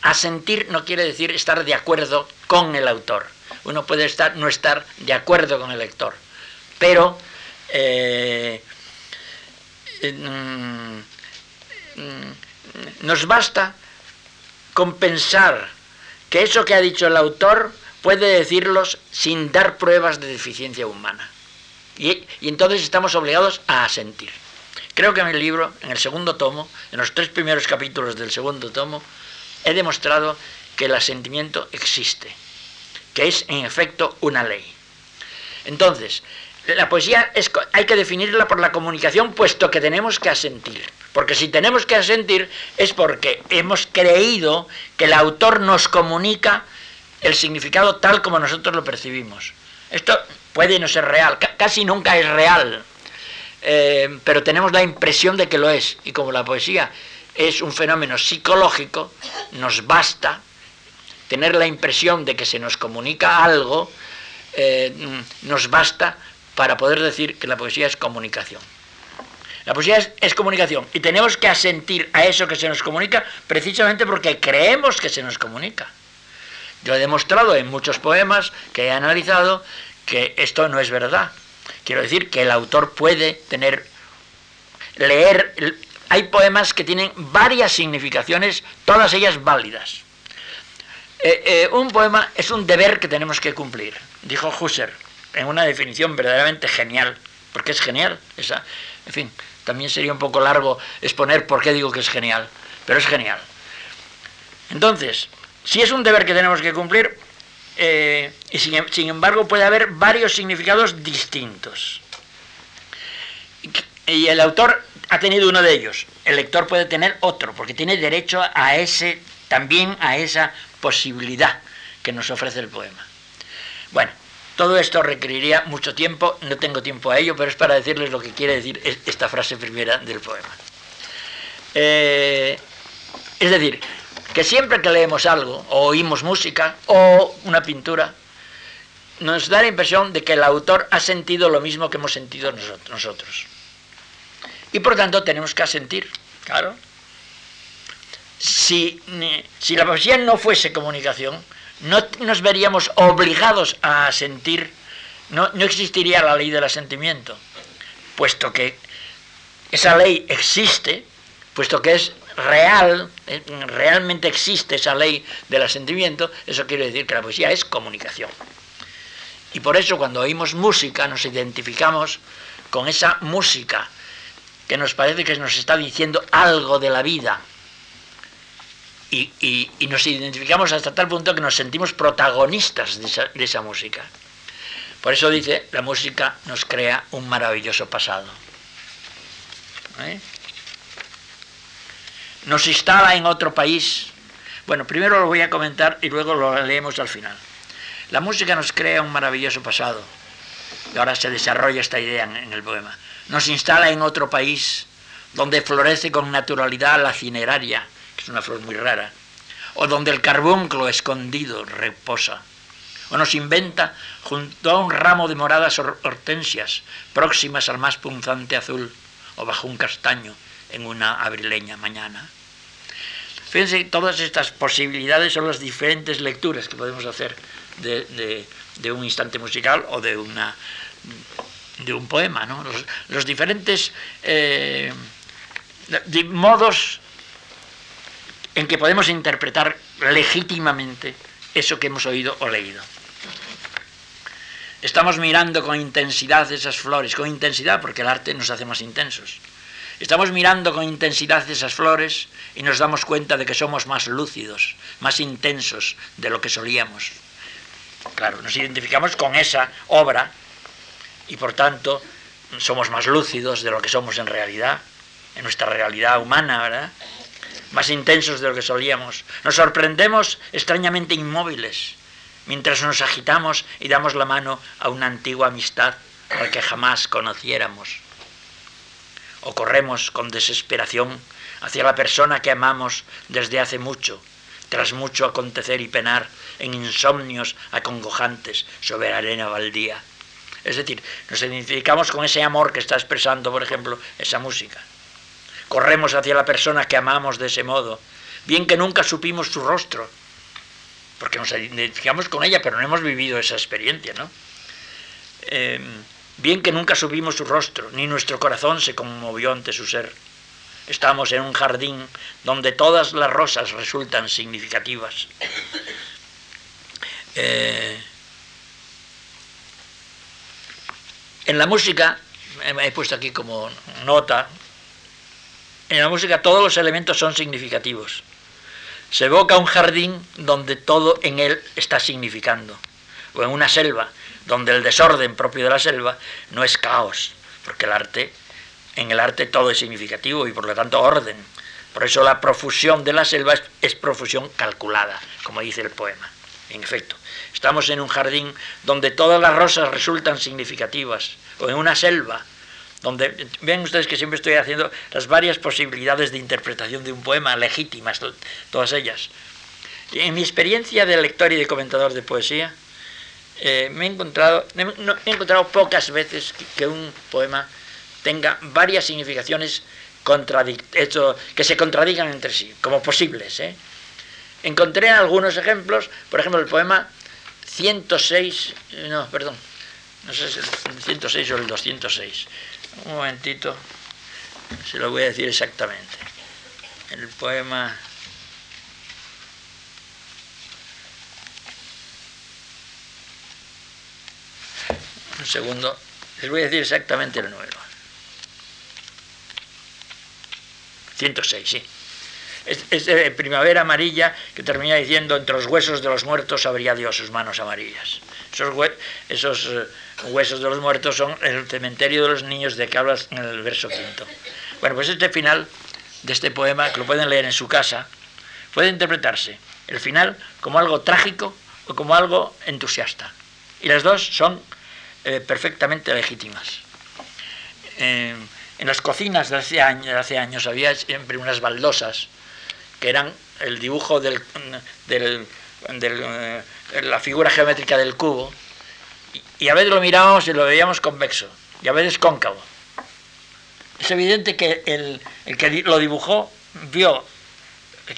Asentir no quiere decir estar de acuerdo con el autor. Uno puede estar, no estar de acuerdo con el lector, pero eh, mm, nos basta con pensar que eso que ha dicho el autor puede decirlos sin dar pruebas de deficiencia humana. Y, y, entonces estamos obligados a asentir. Creo que en el libro, en el segundo tomo, en los tres primeros capítulos del segundo tomo, he demostrado que el asentimiento existe, que es en efecto una ley. Entonces, la poesía es, hay que definirla por la comunicación, puesto que tenemos que asentir. Porque si tenemos que asentir es porque hemos creído que el autor nos comunica el significado tal como nosotros lo percibimos. Esto puede no ser real, casi nunca es real, eh, pero tenemos la impresión de que lo es. Y como la poesía es un fenómeno psicológico, nos basta tener la impresión de que se nos comunica algo, eh, nos basta para poder decir que la poesía es comunicación. La poesía es, comunicación y tenemos que asentir a eso que se nos comunica precisamente porque creemos que se nos comunica. Yo he demostrado en muchos poemas que he analizado que esto no es verdad. Quiero decir que el autor puede tener, leer hay poemas que tienen varias significaciones, todas ellas válidas. Eh, eh, un poema es un deber que tenemos que cumplir, dijo Husserl, en una definición verdaderamente genial, porque es genial, esa, en fin, también sería un poco largo exponer por qué digo que es genial, pero es genial. Entonces, si es un deber que tenemos que cumplir, eh, y sin embargo puede haber varios significados distintos. Y el autor ha tenido uno de ellos. El lector puede tener otro, porque tiene derecho a ese, también a esa posibilidad que nos ofrece el poema. Bueno, todo esto requeriría mucho tiempo, no tengo tiempo a ello, pero es para decirles lo que quiere decir esta frase primera del poema. Eh, es decir, que siempre que leemos algo, o oímos música, o una pintura, nos da la impresión de que el autor ha sentido lo mismo que hemos sentido nosotros. Y por tanto tenemos que asentir, claro. Si, si la poesía no fuese comunicación, no nos veríamos obligados a asentir, no, no existiría la ley del asentimiento, puesto que esa ley existe, puesto que es real, eh, realmente existe esa ley del asentimiento, eso quiere decir que la poesía es comunicación. Y por eso cuando oímos música nos identificamos con esa música que nos parece que nos está diciendo algo de la vida. Y, nos identificamos hasta tal punto que nos sentimos protagonistas de esa, música. Por eso dice, la música nos crea un maravilloso pasado. ¿Eh? Nos instala en otro país. Bueno, primero lo voy a comentar y luego lo leemos al final. La música nos crea un maravilloso pasado. Y ahora se desarrolla esta idea en el poema nos instala en otro país donde florece con naturalidad la cineraria, una flor muy rara, o donde el carbunclo escondido reposa, o nos inventa junto a un ramo de moradas hortensias, próximas al más punzante azul, o bajo un castaño en una abrileña mañana. Fíjense, todas estas posibilidades son las diferentes lecturas que podemos hacer de, de un instante musical o de una de un poema, ¿no? los, diferentes eh, modos en que podemos interpretar legítimamente eso que hemos oído o leído. Estamos mirando con intensidad esas flores, con intensidad porque el arte nos hace más intensos. Estamos mirando con intensidad esas flores y nos damos cuenta de que somos más lúcidos, más intensos de lo que solíamos. Claro, nos identificamos con esa obra y por tanto somos más lúcidos de lo que somos en realidad, en nuestra realidad humana, ¿verdad? Más intensos de lo que solíamos. Nos sorprendemos extrañamente inmóviles mientras nos agitamos y damos la mano a una antigua amistad al que jamás conociéramos. O corremos con desesperación hacia la persona que amamos desde hace mucho, tras mucho acontecer y penar en insomnios acongojantes sobre arena baldía. Es decir, nos identificamos con ese amor que está expresando, por ejemplo, esa música. Corremos hacia la persona que amamos de ese modo, bien que nunca supimos su rostro, porque nos identificamos con ella, pero no hemos vivido esa experiencia, ¿no? Em, bien que nunca supimos su rostro, ni nuestro corazón se conmovió ante su ser. Estamos en un jardín donde todas las rosas resultan significativas. Eh, En la música, he puesto aquí como nota, en la música todos los elementos son significativos. Se evoca un jardín donde todo en él está significando, o en una selva, donde el desorden propio de la selva no es caos, porque el arte, en el arte todo es significativo y por lo tanto orden. Por eso la profusión de la selva es, es profusión calculada, como dice el poema. En efecto, Estamos en un jardín donde todas las rosas resultan significativas, o en una selva, donde ven ustedes que siempre estoy haciendo las varias posibilidades de interpretación de un poema, legítimas, todas ellas. En mi experiencia de lector y de comentador de poesía, eh, me he encontrado, he encontrado pocas veces que, un poema tenga varias significaciones que se contradigan entre sí, como posibles. ¿eh? Encontré algunos ejemplos, por ejemplo, el poema 106, no, perdón, no sé si el 106 o el 206. Un momentito, se lo voy a decir exactamente. El poema... Un segundo, les voy a decir exactamente el número. 106, sí es, primavera amarilla que termina diciendo entre los huesos de los muertos habría Dios sus manos amarillas. Esos, eh, huesos de los muertos son el cementerio de los niños de que hablas en el verso quinto. Bueno, pues este final de este poema, que lo pueden leer en su casa, puede interpretarse el final como algo trágico o como algo entusiasta. Y las dos son eh, perfectamente legítimas. Eh, en las cocinas de hace, años, de había siempre unas baldosas que eran el dibujo del, del, eh, la figura geométrica del cubo, y, a veces lo mirábamos y lo veíamos convexo, y a veces cóncavo. Es evidente que el, el que lo dibujó vio,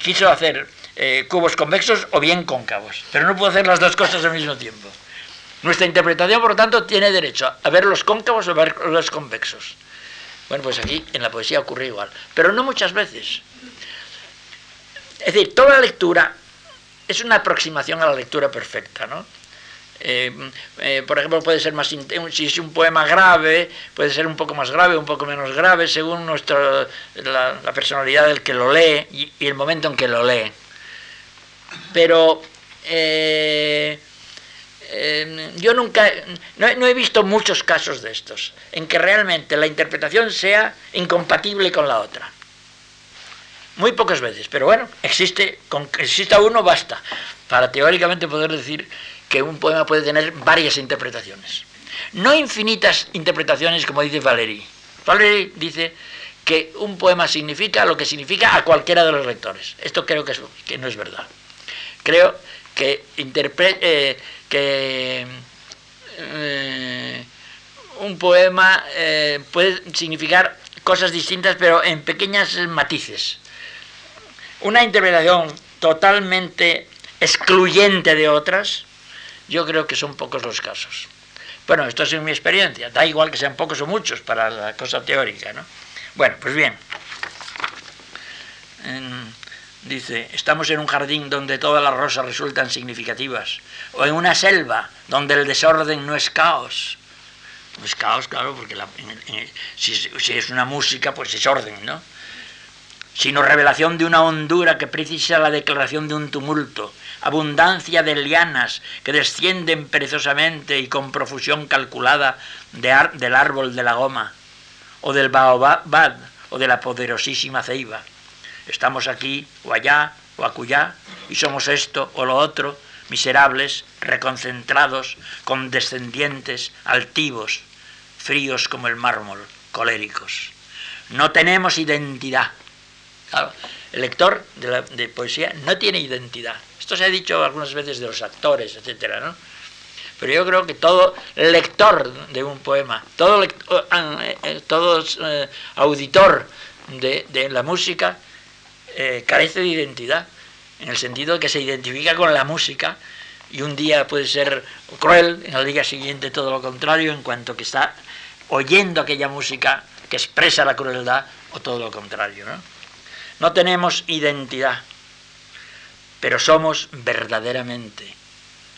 quiso hacer eh, cubos convexos o bien cóncavos, pero no pudo hacer las dos cosas al mismo tiempo. Nuestra interpretación, por lo tanto, tiene derecho a ver los cóncavos o a ver los convexos. Bueno, pues aquí en la poesía ocurre igual, pero no muchas veces. Es decir, toda lectura es una aproximación a la lectura perfecta, ¿no? Eh, eh, por ejemplo, puede ser más si es un poema grave, puede ser un poco más grave, un poco menos grave, según nuestra, la, personalidad del que lo lee y, el momento en que lo lee. Pero eh, yo nunca, no, no, he visto muchos casos de estos, en que realmente la interpretación sea incompatible con la otra. Muy pocas veces, pero bueno, existe, con que exista uno basta para teóricamente poder decir que un poema puede tener varias interpretaciones. No infinitas interpretaciones como dice Valéry. Valéry dice que un poema significa lo que significa a cualquiera de los lectores. Esto creo que, no es verdad. Creo que, eh, eh, un poema eh, puede significar cosas distintas, pero en pequeñas matices una interpretación totalmente excluyente de otras, yo creo que son pocos los casos. Bueno, esto es mi experiencia, da igual que sean pocos o muchos para la cosa teórica, ¿no? Bueno, pues bien. dice, estamos en un jardín donde todas las rosas resultan significativas, o en una selva donde el desorden no es caos. No es caos, claro, porque si, si es una música, pues es orden, ¿no? sino revelación de una hondura que precisa la declaración de un tumulto, abundancia de lianas que descienden perezosamente y con profusión calculada del árbol de la goma, o del baobab, o de la poderosísima ceiba. Estamos aquí, o allá, o acullá, y somos esto o lo otro, miserables, reconcentrados, condescendientes, altivos, fríos como el mármol, coléricos. No tenemos identidad, el lector de, poesía no tiene identidad. Esto se ha dicho algunas veces de los actores, etcétera, ¿no? Pero yo creo que todo lector de un poema, todo, ah, eh, eh, eh, auditor de, la música carece de identidad, en el sentido de que se identifica con la música y un día puede ser cruel, en el día siguiente todo lo contrario, en cuanto que está oyendo aquella música que expresa la crueldad o todo lo contrario, ¿no? No tenemos identidad, pero somos verdaderamente,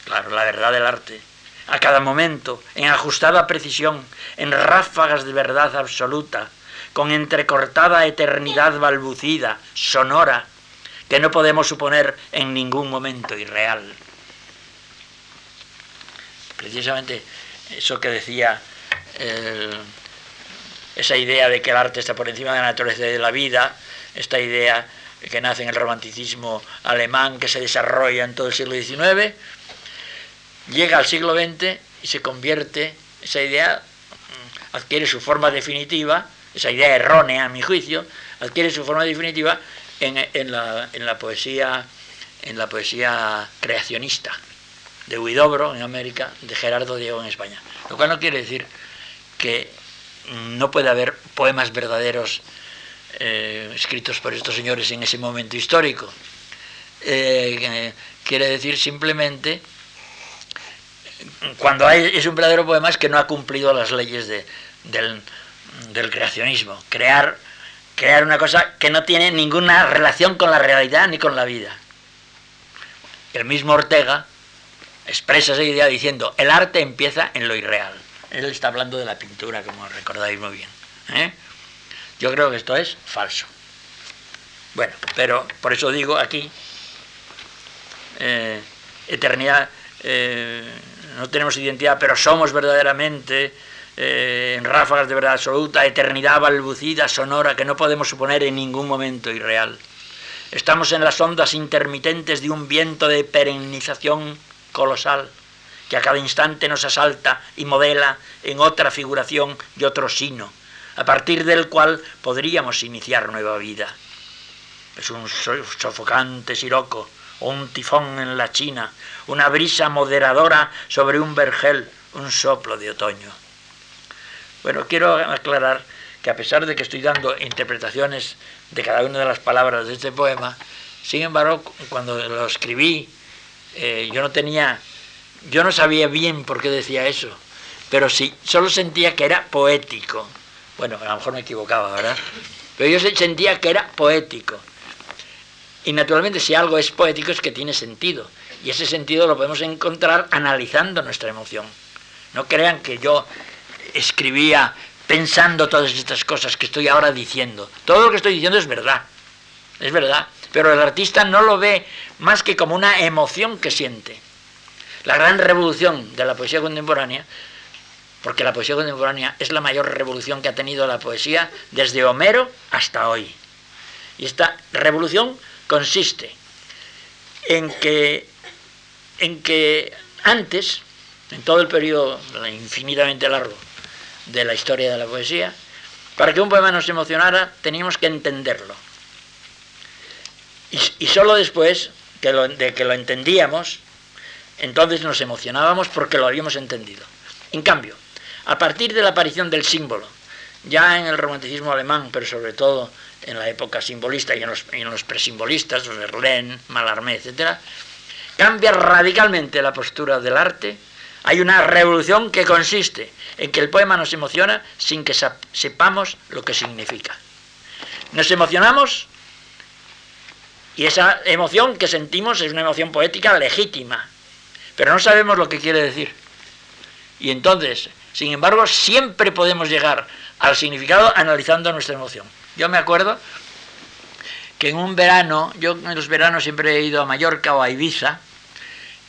claro, la verdad del arte, a cada momento, en ajustada precisión, en ráfagas de verdad absoluta, con entrecortada eternidad balbucida, sonora, que no podemos suponer en ningún momento irreal. Precisamente eso que decía esa idea de que el arte está por encima de la naturaleza de la vida, esta idea que nace en el romanticismo alemán, que se desarrolla en todo el siglo XIX, llega al siglo XX y se convierte, esa idea mm, adquiere su forma definitiva, esa idea errónea a mi juicio, adquiere su forma definitiva en, la, poesía en la poesía creacionista de Huidobro en América, de Gerardo Diego en España. Lo cual no quiere decir que no puede haber poemas verdaderos eh, escritos por estos señores en ese momento histórico. Eh, quiere decir simplemente, cuando hay, es un verdadero poema es que no ha cumplido las leyes del, creacionismo. Crear, crear una cosa que no tiene ninguna relación con la realidad ni con la vida. El mismo Ortega expresa esa idea diciendo, el arte empieza en lo irreal. Él está hablando de la pintura, como recordáis muy bien. ¿eh? Yo creo que esto es falso. Bueno, pero por eso digo aquí, eh, eternidad, eh, no tenemos identidad, pero somos verdaderamente eh, en ráfagas de verdad absoluta, eternidad balbucida, sonora, que no podemos suponer en ningún momento irreal. Estamos en las ondas intermitentes de un viento de perennización colosal, que a cada instante nos asalta y modela en otra figuración y otro sino a partir del cual podríamos iniciar nueva vida. Es un sofocante siroco, un tifón en la China, una brisa moderadora sobre un vergel, un soplo de otoño. Bueno, quiero aclarar que a pesar de que estoy dando interpretaciones de cada una de las palabras de este poema, sin embargo, cuando lo escribí, eh, yo no tenía, yo no sabía bien por qué decía eso, pero sí, solo sentía que era poético, Bueno, a lo mejor me equivocaba, ¿verdad? Pero yo sentía que era poético. Y naturalmente si algo es poético es que tiene sentido. Y ese sentido lo podemos encontrar analizando nuestra emoción. No crean que yo escribía pensando todas estas cosas que estoy ahora diciendo. Todo lo que estoy diciendo es verdad. Es verdad. Pero el artista no lo ve más que como una emoción que siente. La gran revolución de la poesía contemporánea, porque la poesía contemporánea es la mayor revolución que ha tenido la poesía desde Homero hasta hoy. Y esta revolución consiste en que, en que antes, en todo el periodo infinitamente largo de la historia de la poesía, para que un poema nos emocionara teníamos que entenderlo. Y, solo después de que lo entendíamos, entonces nos emocionábamos porque lo habíamos entendido. En cambio, a partir de la aparición del símbolo, ya en el romanticismo alemán, pero sobre todo en la época simbolista y en los, en los presimbolistas, Verlaine, Mallarmé, etc., cambia radicalmente la postura del arte. Hay una revolución que consiste en que el poema nos emociona sin que sepamos lo que significa. Nos emocionamos y esa emoción que sentimos es una emoción poética legítima, pero no sabemos lo que quiere decir. Y entonces, sin embargo, siempre podemos llegar al significado analizando nuestra emoción. Yo me acuerdo que en un verano, yo en los veranos siempre he ido a Mallorca o a Ibiza,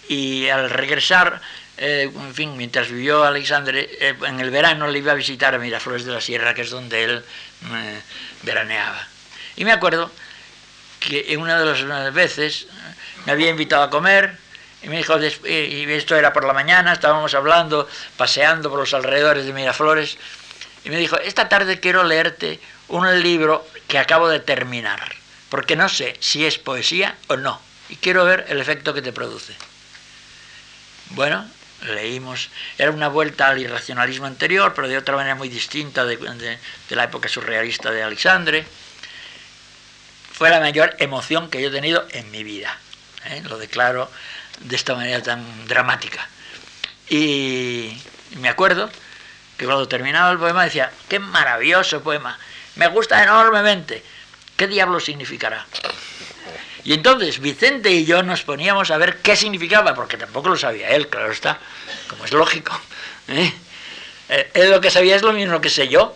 y al regresar, eh, en fin, mientras vivió Alexandre, eh, en el verano le iba a visitar a Miraflores de la Sierra, que es donde él eh, veraneaba. Y me acuerdo que en una de las veces me había invitado a comer, y me dijo, y esto era por la mañana, estábamos hablando, paseando por los alrededores de Miraflores, y me dijo, esta tarde quiero leerte un libro que acabo de terminar, porque no sé si es poesía o no, y quiero ver el efecto que te produce. Bueno, leímos, era una vuelta al irracionalismo anterior, pero de otra manera muy distinta de, la época surrealista de Alexandre. Fue la mayor emoción que yo he tenido en mi vida, ¿eh? lo declaro de esta manera tan dramática. Y me acuerdo que cuando terminaba el poema decía, qué maravilloso poema, me gusta enormemente, ¿qué diablo significará? Y entonces Vicente y yo nos poníamos a ver qué significaba, porque tampoco lo sabía él, claro está, como es lógico. ¿eh? Eh, él lo que sabía es lo mismo que sé yo.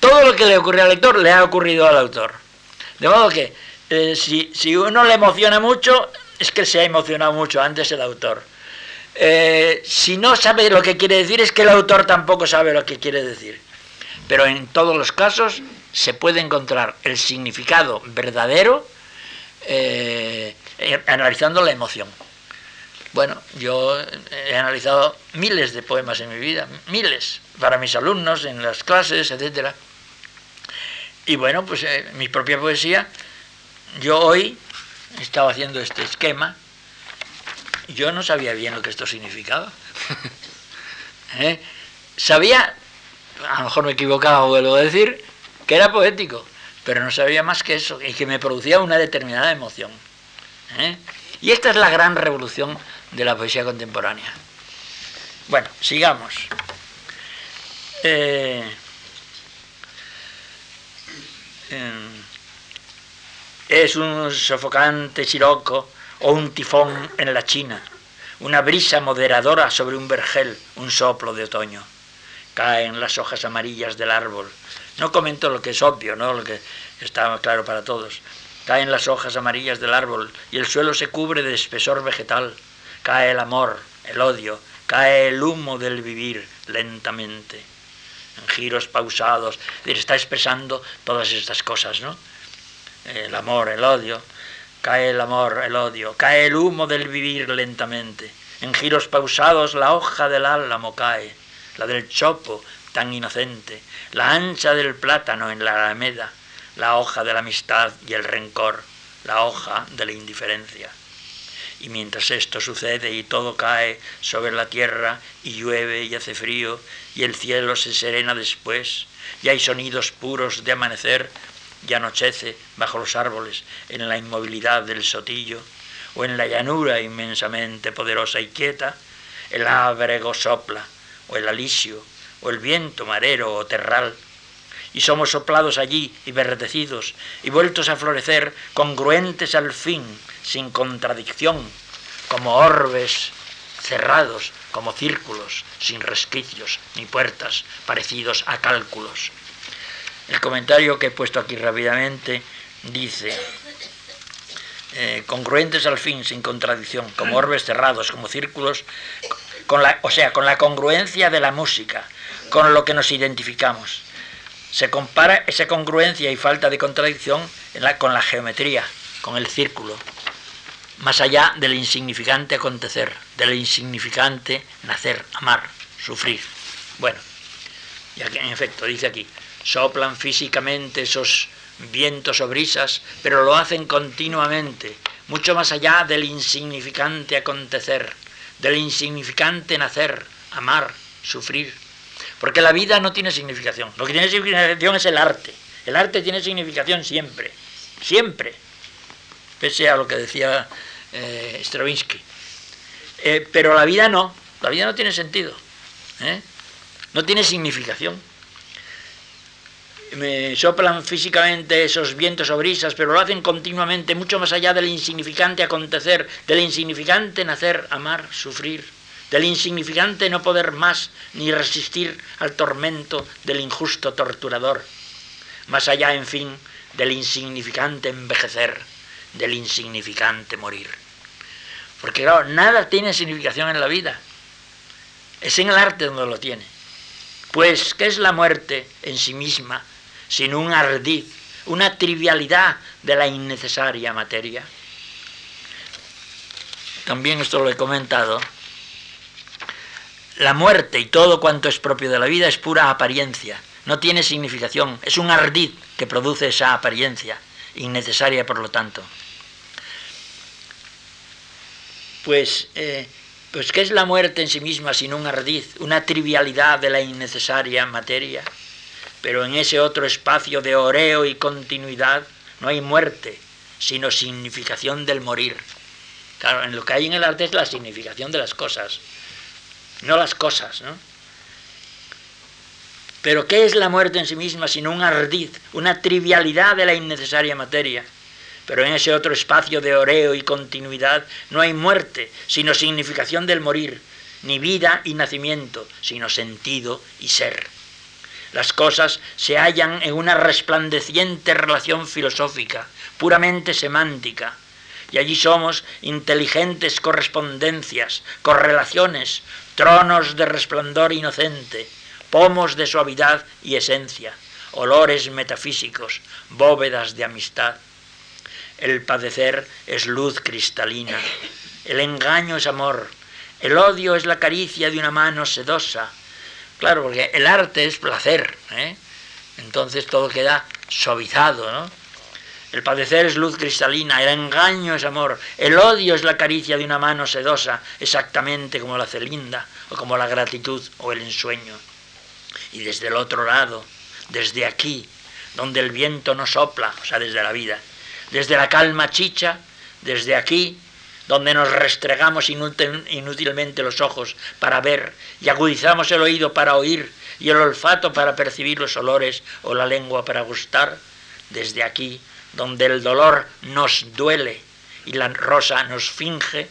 Todo lo que le ocurre al lector le ha ocurrido al autor. De modo que eh, si, si uno le emociona mucho, es que se ha emocionado mucho antes el autor. Eh, si no sabe lo que quiere decir, es que el autor tampoco sabe lo que quiere decir. Pero en todos los casos se puede encontrar el significado verdadero eh, analizando la emoción. Bueno, yo he analizado miles de poemas en mi vida, miles, para mis alumnos, en las clases, etc. Y bueno, pues eh, mi propia poesía, yo hoy estaba haciendo este esquema, yo no sabía bien lo que esto significaba. ¿Eh? Sabía, a lo mejor me equivocaba, vuelvo a decir, que era poético, pero no sabía más que eso, y que me producía una determinada emoción. ¿Eh? Y esta es la gran revolución de la poesía contemporánea. Bueno, sigamos. Eh, es un sofocante siroco o un tifón en la China, una brisa moderadora sobre un vergel, un soplo de otoño. Caen las hojas amarillas del árbol. No comento lo que es obvio, ¿no? lo que está claro para todos. Caen las hojas amarillas del árbol y el suelo se cubre de espesor vegetal. Cae el amor, el odio, cae el humo del vivir lentamente. En giros pausados, está expresando todas estas cosas, ¿no? El amor, el odio, cae el amor, el odio, cae el humo del vivir lentamente. En giros pausados la hoja del álamo cae, la del chopo tan inocente, la ancha del plátano en la alameda, la hoja de la amistad y el rencor, la hoja de la indiferencia. Y mientras esto sucede y todo cae sobre la tierra y llueve y hace frío y el cielo se serena después y hay sonidos puros de amanecer, y anochece bajo los árboles en la inmovilidad del sotillo, o en la llanura inmensamente poderosa y quieta, el ábrego sopla, o el alisio, o el viento marero o terral, y somos soplados allí y verdecidos y vueltos a florecer, congruentes al fin, sin contradicción, como orbes cerrados, como círculos, sin resquicios ni puertas, parecidos a cálculos. El comentario que he puesto aquí rápidamente dice, eh, congruentes al fin, sin contradicción, como orbes cerrados, como círculos, con la, o sea, con la congruencia de la música, con lo que nos identificamos. Se compara esa congruencia y falta de contradicción con la geometría, con el círculo, más allá del insignificante acontecer, del insignificante nacer, amar, sufrir. Bueno, ya que en efecto dice aquí, soplan físicamente esos vientos o brisas, pero lo hacen continuamente, mucho más allá del insignificante acontecer, del insignificante nacer, amar, sufrir. Porque la vida no tiene significación. Lo que tiene significación es el arte. El arte tiene significación siempre, siempre. Pese a lo que decía eh, Stravinsky. Eh, pero la vida no, la vida no tiene sentido. ¿eh? No tiene significación me soplan físicamente esos vientos o brisas, pero lo hacen continuamente, mucho más allá del insignificante acontecer, del insignificante nacer, amar, sufrir, del insignificante no poder más ni resistir al tormento del injusto torturador, más allá, en fin, del insignificante envejecer, del insignificante morir. Porque nada tiene significación en la vida, es en el arte donde lo tiene. Pues, ¿qué es la muerte en sí misma? Sino un ardiz, una trivialidad de la innecesaria materia. También esto lo he comentado. La muerte y todo cuanto es propio de la vida es pura apariencia, no tiene significación, es un ardid que produce esa apariencia, innecesaria por lo tanto. Pues, eh, pues ¿qué es la muerte en sí misma sino un ardiz, una trivialidad de la innecesaria materia? Pero en ese otro espacio de oreo y continuidad no hay muerte, sino significación del morir. Claro, en lo que hay en el arte es la significación de las cosas, no las cosas, ¿no? Pero ¿qué es la muerte en sí misma sino un ardiz, una trivialidad de la innecesaria materia? Pero en ese otro espacio de oreo y continuidad no hay muerte, sino significación del morir, ni vida y nacimiento, sino sentido y ser. Las cosas se hallan en una resplandeciente relación filosófica, puramente semántica, y allí somos inteligentes correspondencias, correlaciones, tronos de resplandor inocente, pomos de suavidad y esencia, olores metafísicos, bóvedas de amistad. El padecer es luz cristalina, el engaño es amor, el odio es la caricia de una mano sedosa, Claro, porque el arte es placer, ¿eh? entonces todo queda suavizado, ¿no? El padecer es luz cristalina, el engaño es amor, el odio es la caricia de una mano sedosa, exactamente como la celinda, o como la gratitud o el ensueño. Y desde el otro lado, desde aquí, donde el viento no sopla, o sea, desde la vida, desde la calma chicha, desde aquí, donde nos restregamos inútilmente los ojos para ver y agudizamos el oído para oír y el olfato para percibir los olores o la lengua para gustar, desde aquí, donde el dolor nos duele y la rosa nos finge,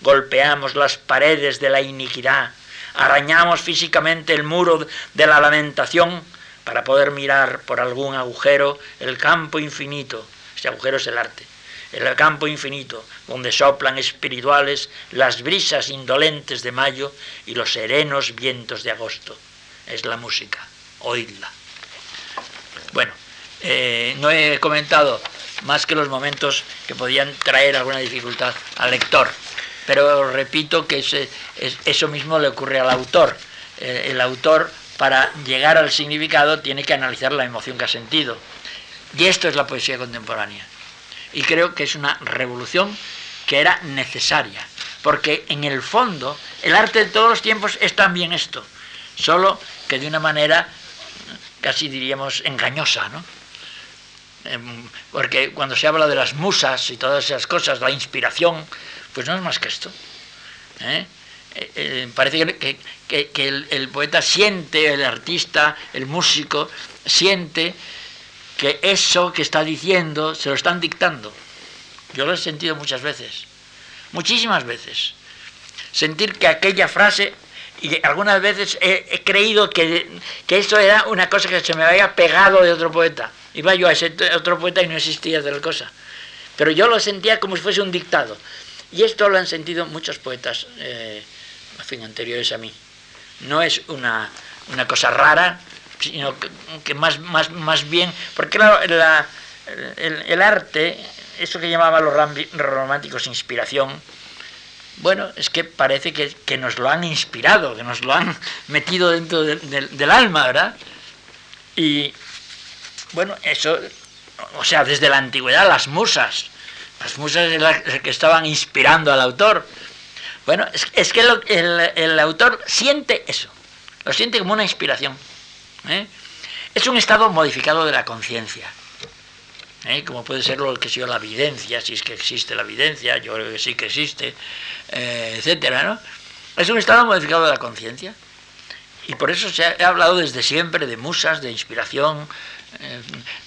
golpeamos las paredes de la iniquidad, arañamos físicamente el muro de la lamentación para poder mirar por algún agujero el campo infinito. Ese agujero es el arte el campo infinito, donde soplan espirituales las brisas indolentes de mayo y los serenos vientos de agosto. Es la música, oídla. Bueno, eh, no he comentado más que los momentos que podían traer alguna dificultad al lector, pero repito que eso mismo le ocurre al autor. Eh, el autor, para llegar al significado, tiene que analizar la emoción que ha sentido. Y esto es la poesía contemporánea. Y creo que es una revolución que era necesaria, porque en el fondo el arte de todos los tiempos es también esto, solo que de una manera casi diríamos engañosa, ¿no? Em, porque cuando se habla de las musas y todas esas cosas, la inspiración, pues no es más que esto. ¿eh? Eh, eh, parece que, el, el, poeta siente, el artista, el músico, siente que eso que está diciendo se lo están dictando. Yo lo he sentido muchas veces, muchísimas veces. Sentir que aquella frase, y algunas veces he, creído que, que esto era una cosa que se me había pegado de otro poeta. Iba yo a ese otro poeta y no existía tal cosa. Pero yo lo sentía como si fuese un dictado. Y esto lo han sentido muchos poetas, eh, fin, anteriores a mí. No es una, una cosa rara, sino que, más, más, más bien, porque claro, el, arte, eso que llamaban los románticos inspiración, bueno, es que parece que, nos lo han inspirado, que nos lo han metido dentro del alma, ¿verdad? Y bueno, eso, o sea, desde la antigüedad las musas, las musas que estaban inspirando al autor. Bueno, es, que el, autor siente eso, lo siente como una inspiración. ¿Eh? Es un estado modificado de la conciencia. ¿eh? como puede ser lo que sea la evidencia, si es que existe la evidencia, yo creo que sí que existe, eh, etcétera, ¿no? Es un estado modificado de la conciencia. Y por eso se ha hablado desde siempre de musas, de inspiración,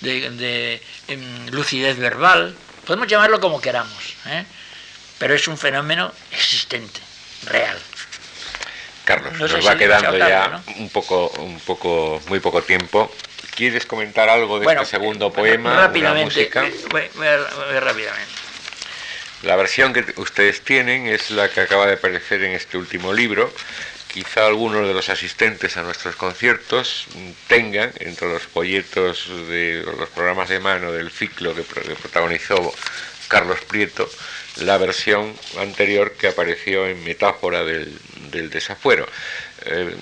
de, em, lucidez verbal, podemos llamarlo como queramos, ¿eh? pero es un fenómeno existente, real. Carlos, nos va quedando ya un poco, un poco, muy poco tiempo. ¿Quieres comentar algo de este segundo poema? Rápidamente, rápidamente. La versión que ustedes tienen es la que acaba de aparecer en este último libro, quizá algunos de los asistentes a nuestros conciertos tengan entre los folletos de los programas de mano del ciclo que protagonizó Carlos Prieto la versión anterior que apareció en Metáfora del, desafuero. Eh,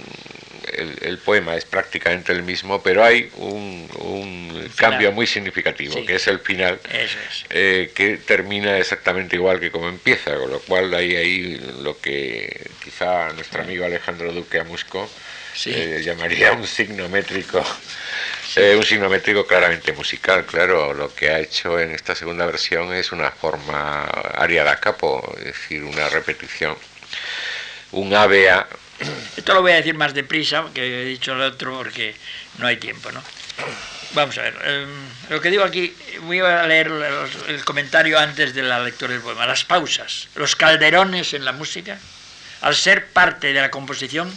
el, poema es prácticamente el mismo, pero hay un, cambio muy significativo, que es el final, eh, que termina exactamente igual que como empieza, con lo cual hay ahí lo que quizá nuestro amigo Alejandro Duque Amusco eh, llamaría un signo métrico. Eh, un signo métrico claramente musical, claro. Lo que ha hecho en esta segunda versión es una forma aria da capo, es decir, una repetición. Un ABA esto lo voy a decir más deprisa que he dicho el otro porque no hay tiempo, ¿no? Vamos a ver, em, lo que digo aquí, voy a leer el comentario antes de la lectura del poema. Las pausas, los calderones en la música, al ser parte de la composición,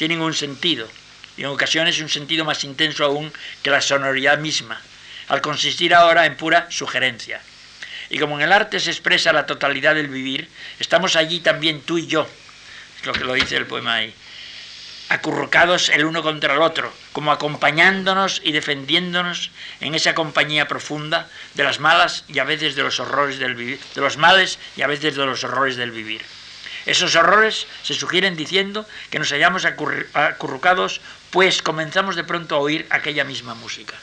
tienen un sentido, y en ocasiones un sentido más intenso aún que la sonoridad misma, al consistir ahora en pura sugerencia. Y como en el arte se expresa la totalidad del vivir, estamos allí también tú y yo, lo que lo dice el poema ahí, acurrucados el uno contra el otro, como acompañándonos y defendiéndonos en esa compañía profunda de las malas y a veces de los horrores del vivir, de los males y a veces de los horrores del vivir. Esos horrores se sugieren diciendo que nos hallamos acurrucados, pues comenzamos de pronto a oír aquella misma música.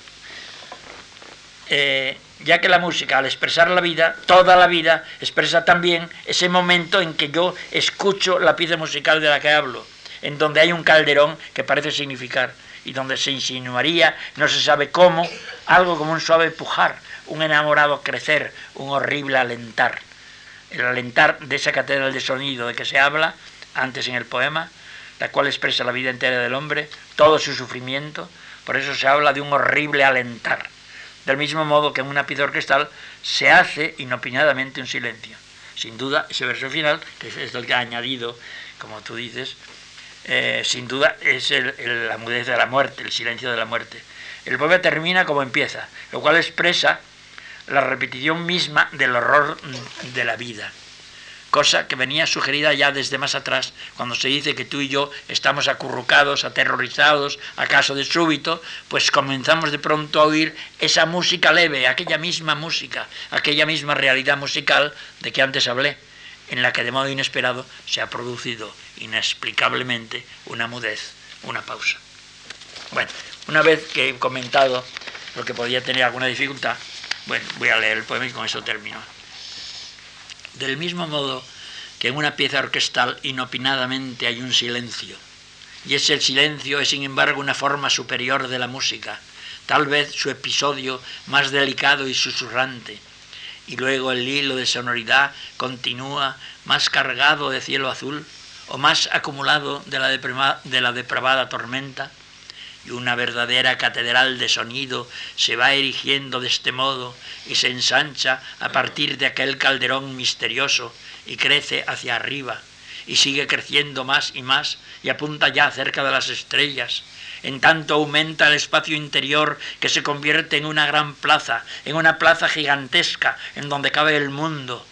Eh, ya que la música, al expresar la vida, toda la vida, expresa también ese momento en que yo escucho la pieza musical de la que hablo, en donde hay un calderón que parece significar y donde se insinuaría, no se sabe cómo, algo como un suave pujar, un enamorado crecer, un horrible alentar. El alentar de esa catedral de sonido de que se habla antes en el poema, la cual expresa la vida entera del hombre, todo su sufrimiento, por eso se habla de un horrible alentar del mismo modo que en una pieza orquestal se hace inopinadamente un silencio. Sin duda, ese verso final, que es el que ha añadido, como tú dices, eh, sin duda es la mudez de la muerte, el silencio de la muerte. El poema termina como empieza, lo cual expresa la repetición misma del horror de la vida cosa que venía sugerida ya desde más atrás, cuando se dice que tú y yo estamos acurrucados, aterrorizados, acaso de súbito, pues comenzamos de pronto a oír esa música leve, aquella misma música, aquella misma realidad musical de que antes hablé, en la que de modo inesperado se ha producido inexplicablemente una mudez, una pausa. Bueno, una vez que he comentado lo que podía tener alguna dificultad, bueno, voy a leer el poema y con eso termino. Del mismo modo que en una pieza orquestal inopinadamente hay un silencio, y ese silencio es sin embargo una forma superior de la música, tal vez su episodio más delicado y susurrante, y luego el hilo de sonoridad continúa más cargado de cielo azul o más acumulado de la, de la depravada tormenta, y una verdadera catedral de sonido se va erigiendo de este modo y se ensancha a partir de aquel calderón misterioso y crece hacia arriba y sigue creciendo más y más y apunta ya cerca de las estrellas. En tanto aumenta el espacio interior que se convierte en una gran plaza, en una plaza gigantesca en donde cabe el mundo,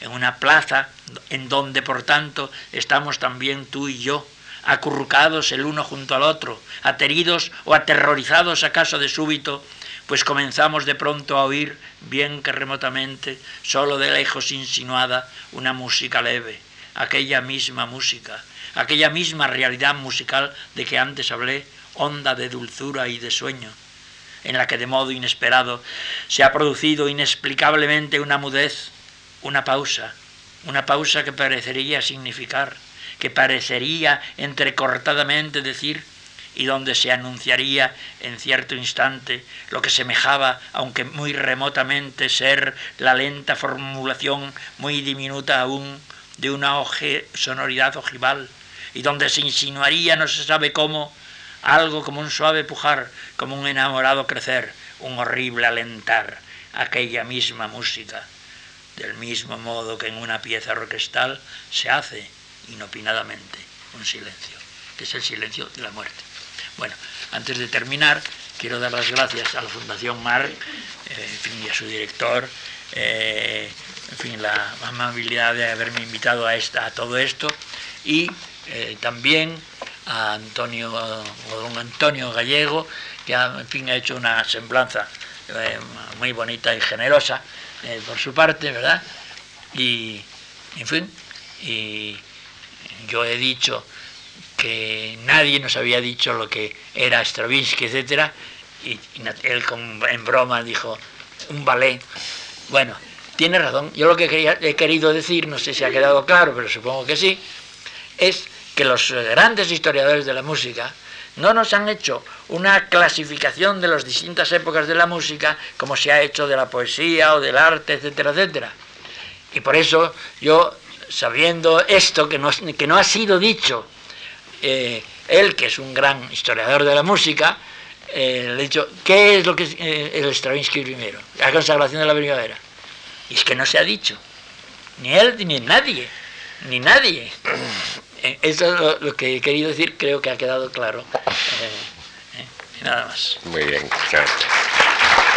en una plaza en donde por tanto estamos también tú y yo, acurrucados el uno junto al otro, ateridos o aterrorizados acaso de súbito, pues comenzamos de pronto a oír, bien que remotamente, solo de lejos insinuada, una música leve, aquella misma música, aquella misma realidad musical de que antes hablé, honda de dulzura y de sueño, en la que de modo inesperado se ha producido inexplicablemente una mudez, una pausa, una pausa que parecería significar, que parecería entrecortadamente decir, y donde se anunciaría en cierto instante lo que semejaba, aunque muy remotamente, ser la lenta formulación muy diminuta aún de una sonoridad ojival, y donde se insinuaría, no se sabe cómo, algo como un suave pujar, como un enamorado crecer, un horrible alentar, aquella misma música, del mismo modo que en una pieza orquestal se hace inopinadamente un silencio, que es el silencio de la muerte. Bueno, antes de terminar, quiero dar las gracias a la Fundación Mar, eh, y a su director, eh, en fin, la amabilidad de haberme invitado a, esta, a todo esto, y eh, también a Antonio, don Antonio Gallego, que ha, en fin, ha hecho una semblanza muy bonita y generosa por su parte, ¿verdad? Y, en fin, y yo he dicho que nadie nos había dicho lo que era Stravinsky, etcétera, y, él en broma dijo un ballet. Bueno, tiene razón. Yo lo que he querido decir, no sé si ha quedado claro, pero supongo que sí, es que los grandes historiadores de la música no nos han hecho una clasificación de las distintas épocas de la música como se ha hecho de la poesía o del arte, etcétera, etcétera. Y por eso yo, sabiendo esto que no, que no ha sido dicho, eh, él, que es un gran historiador de la música, eh, le he dicho, ¿qué es lo que es eh, el Stravinsky primero? La consagración de la primavera. Y es que no se ha dicho, ni él ni nadie, ni nadie. Eso es lo, que he querido decir, creo que ha quedado claro. Nada más. Muy bien, gracias.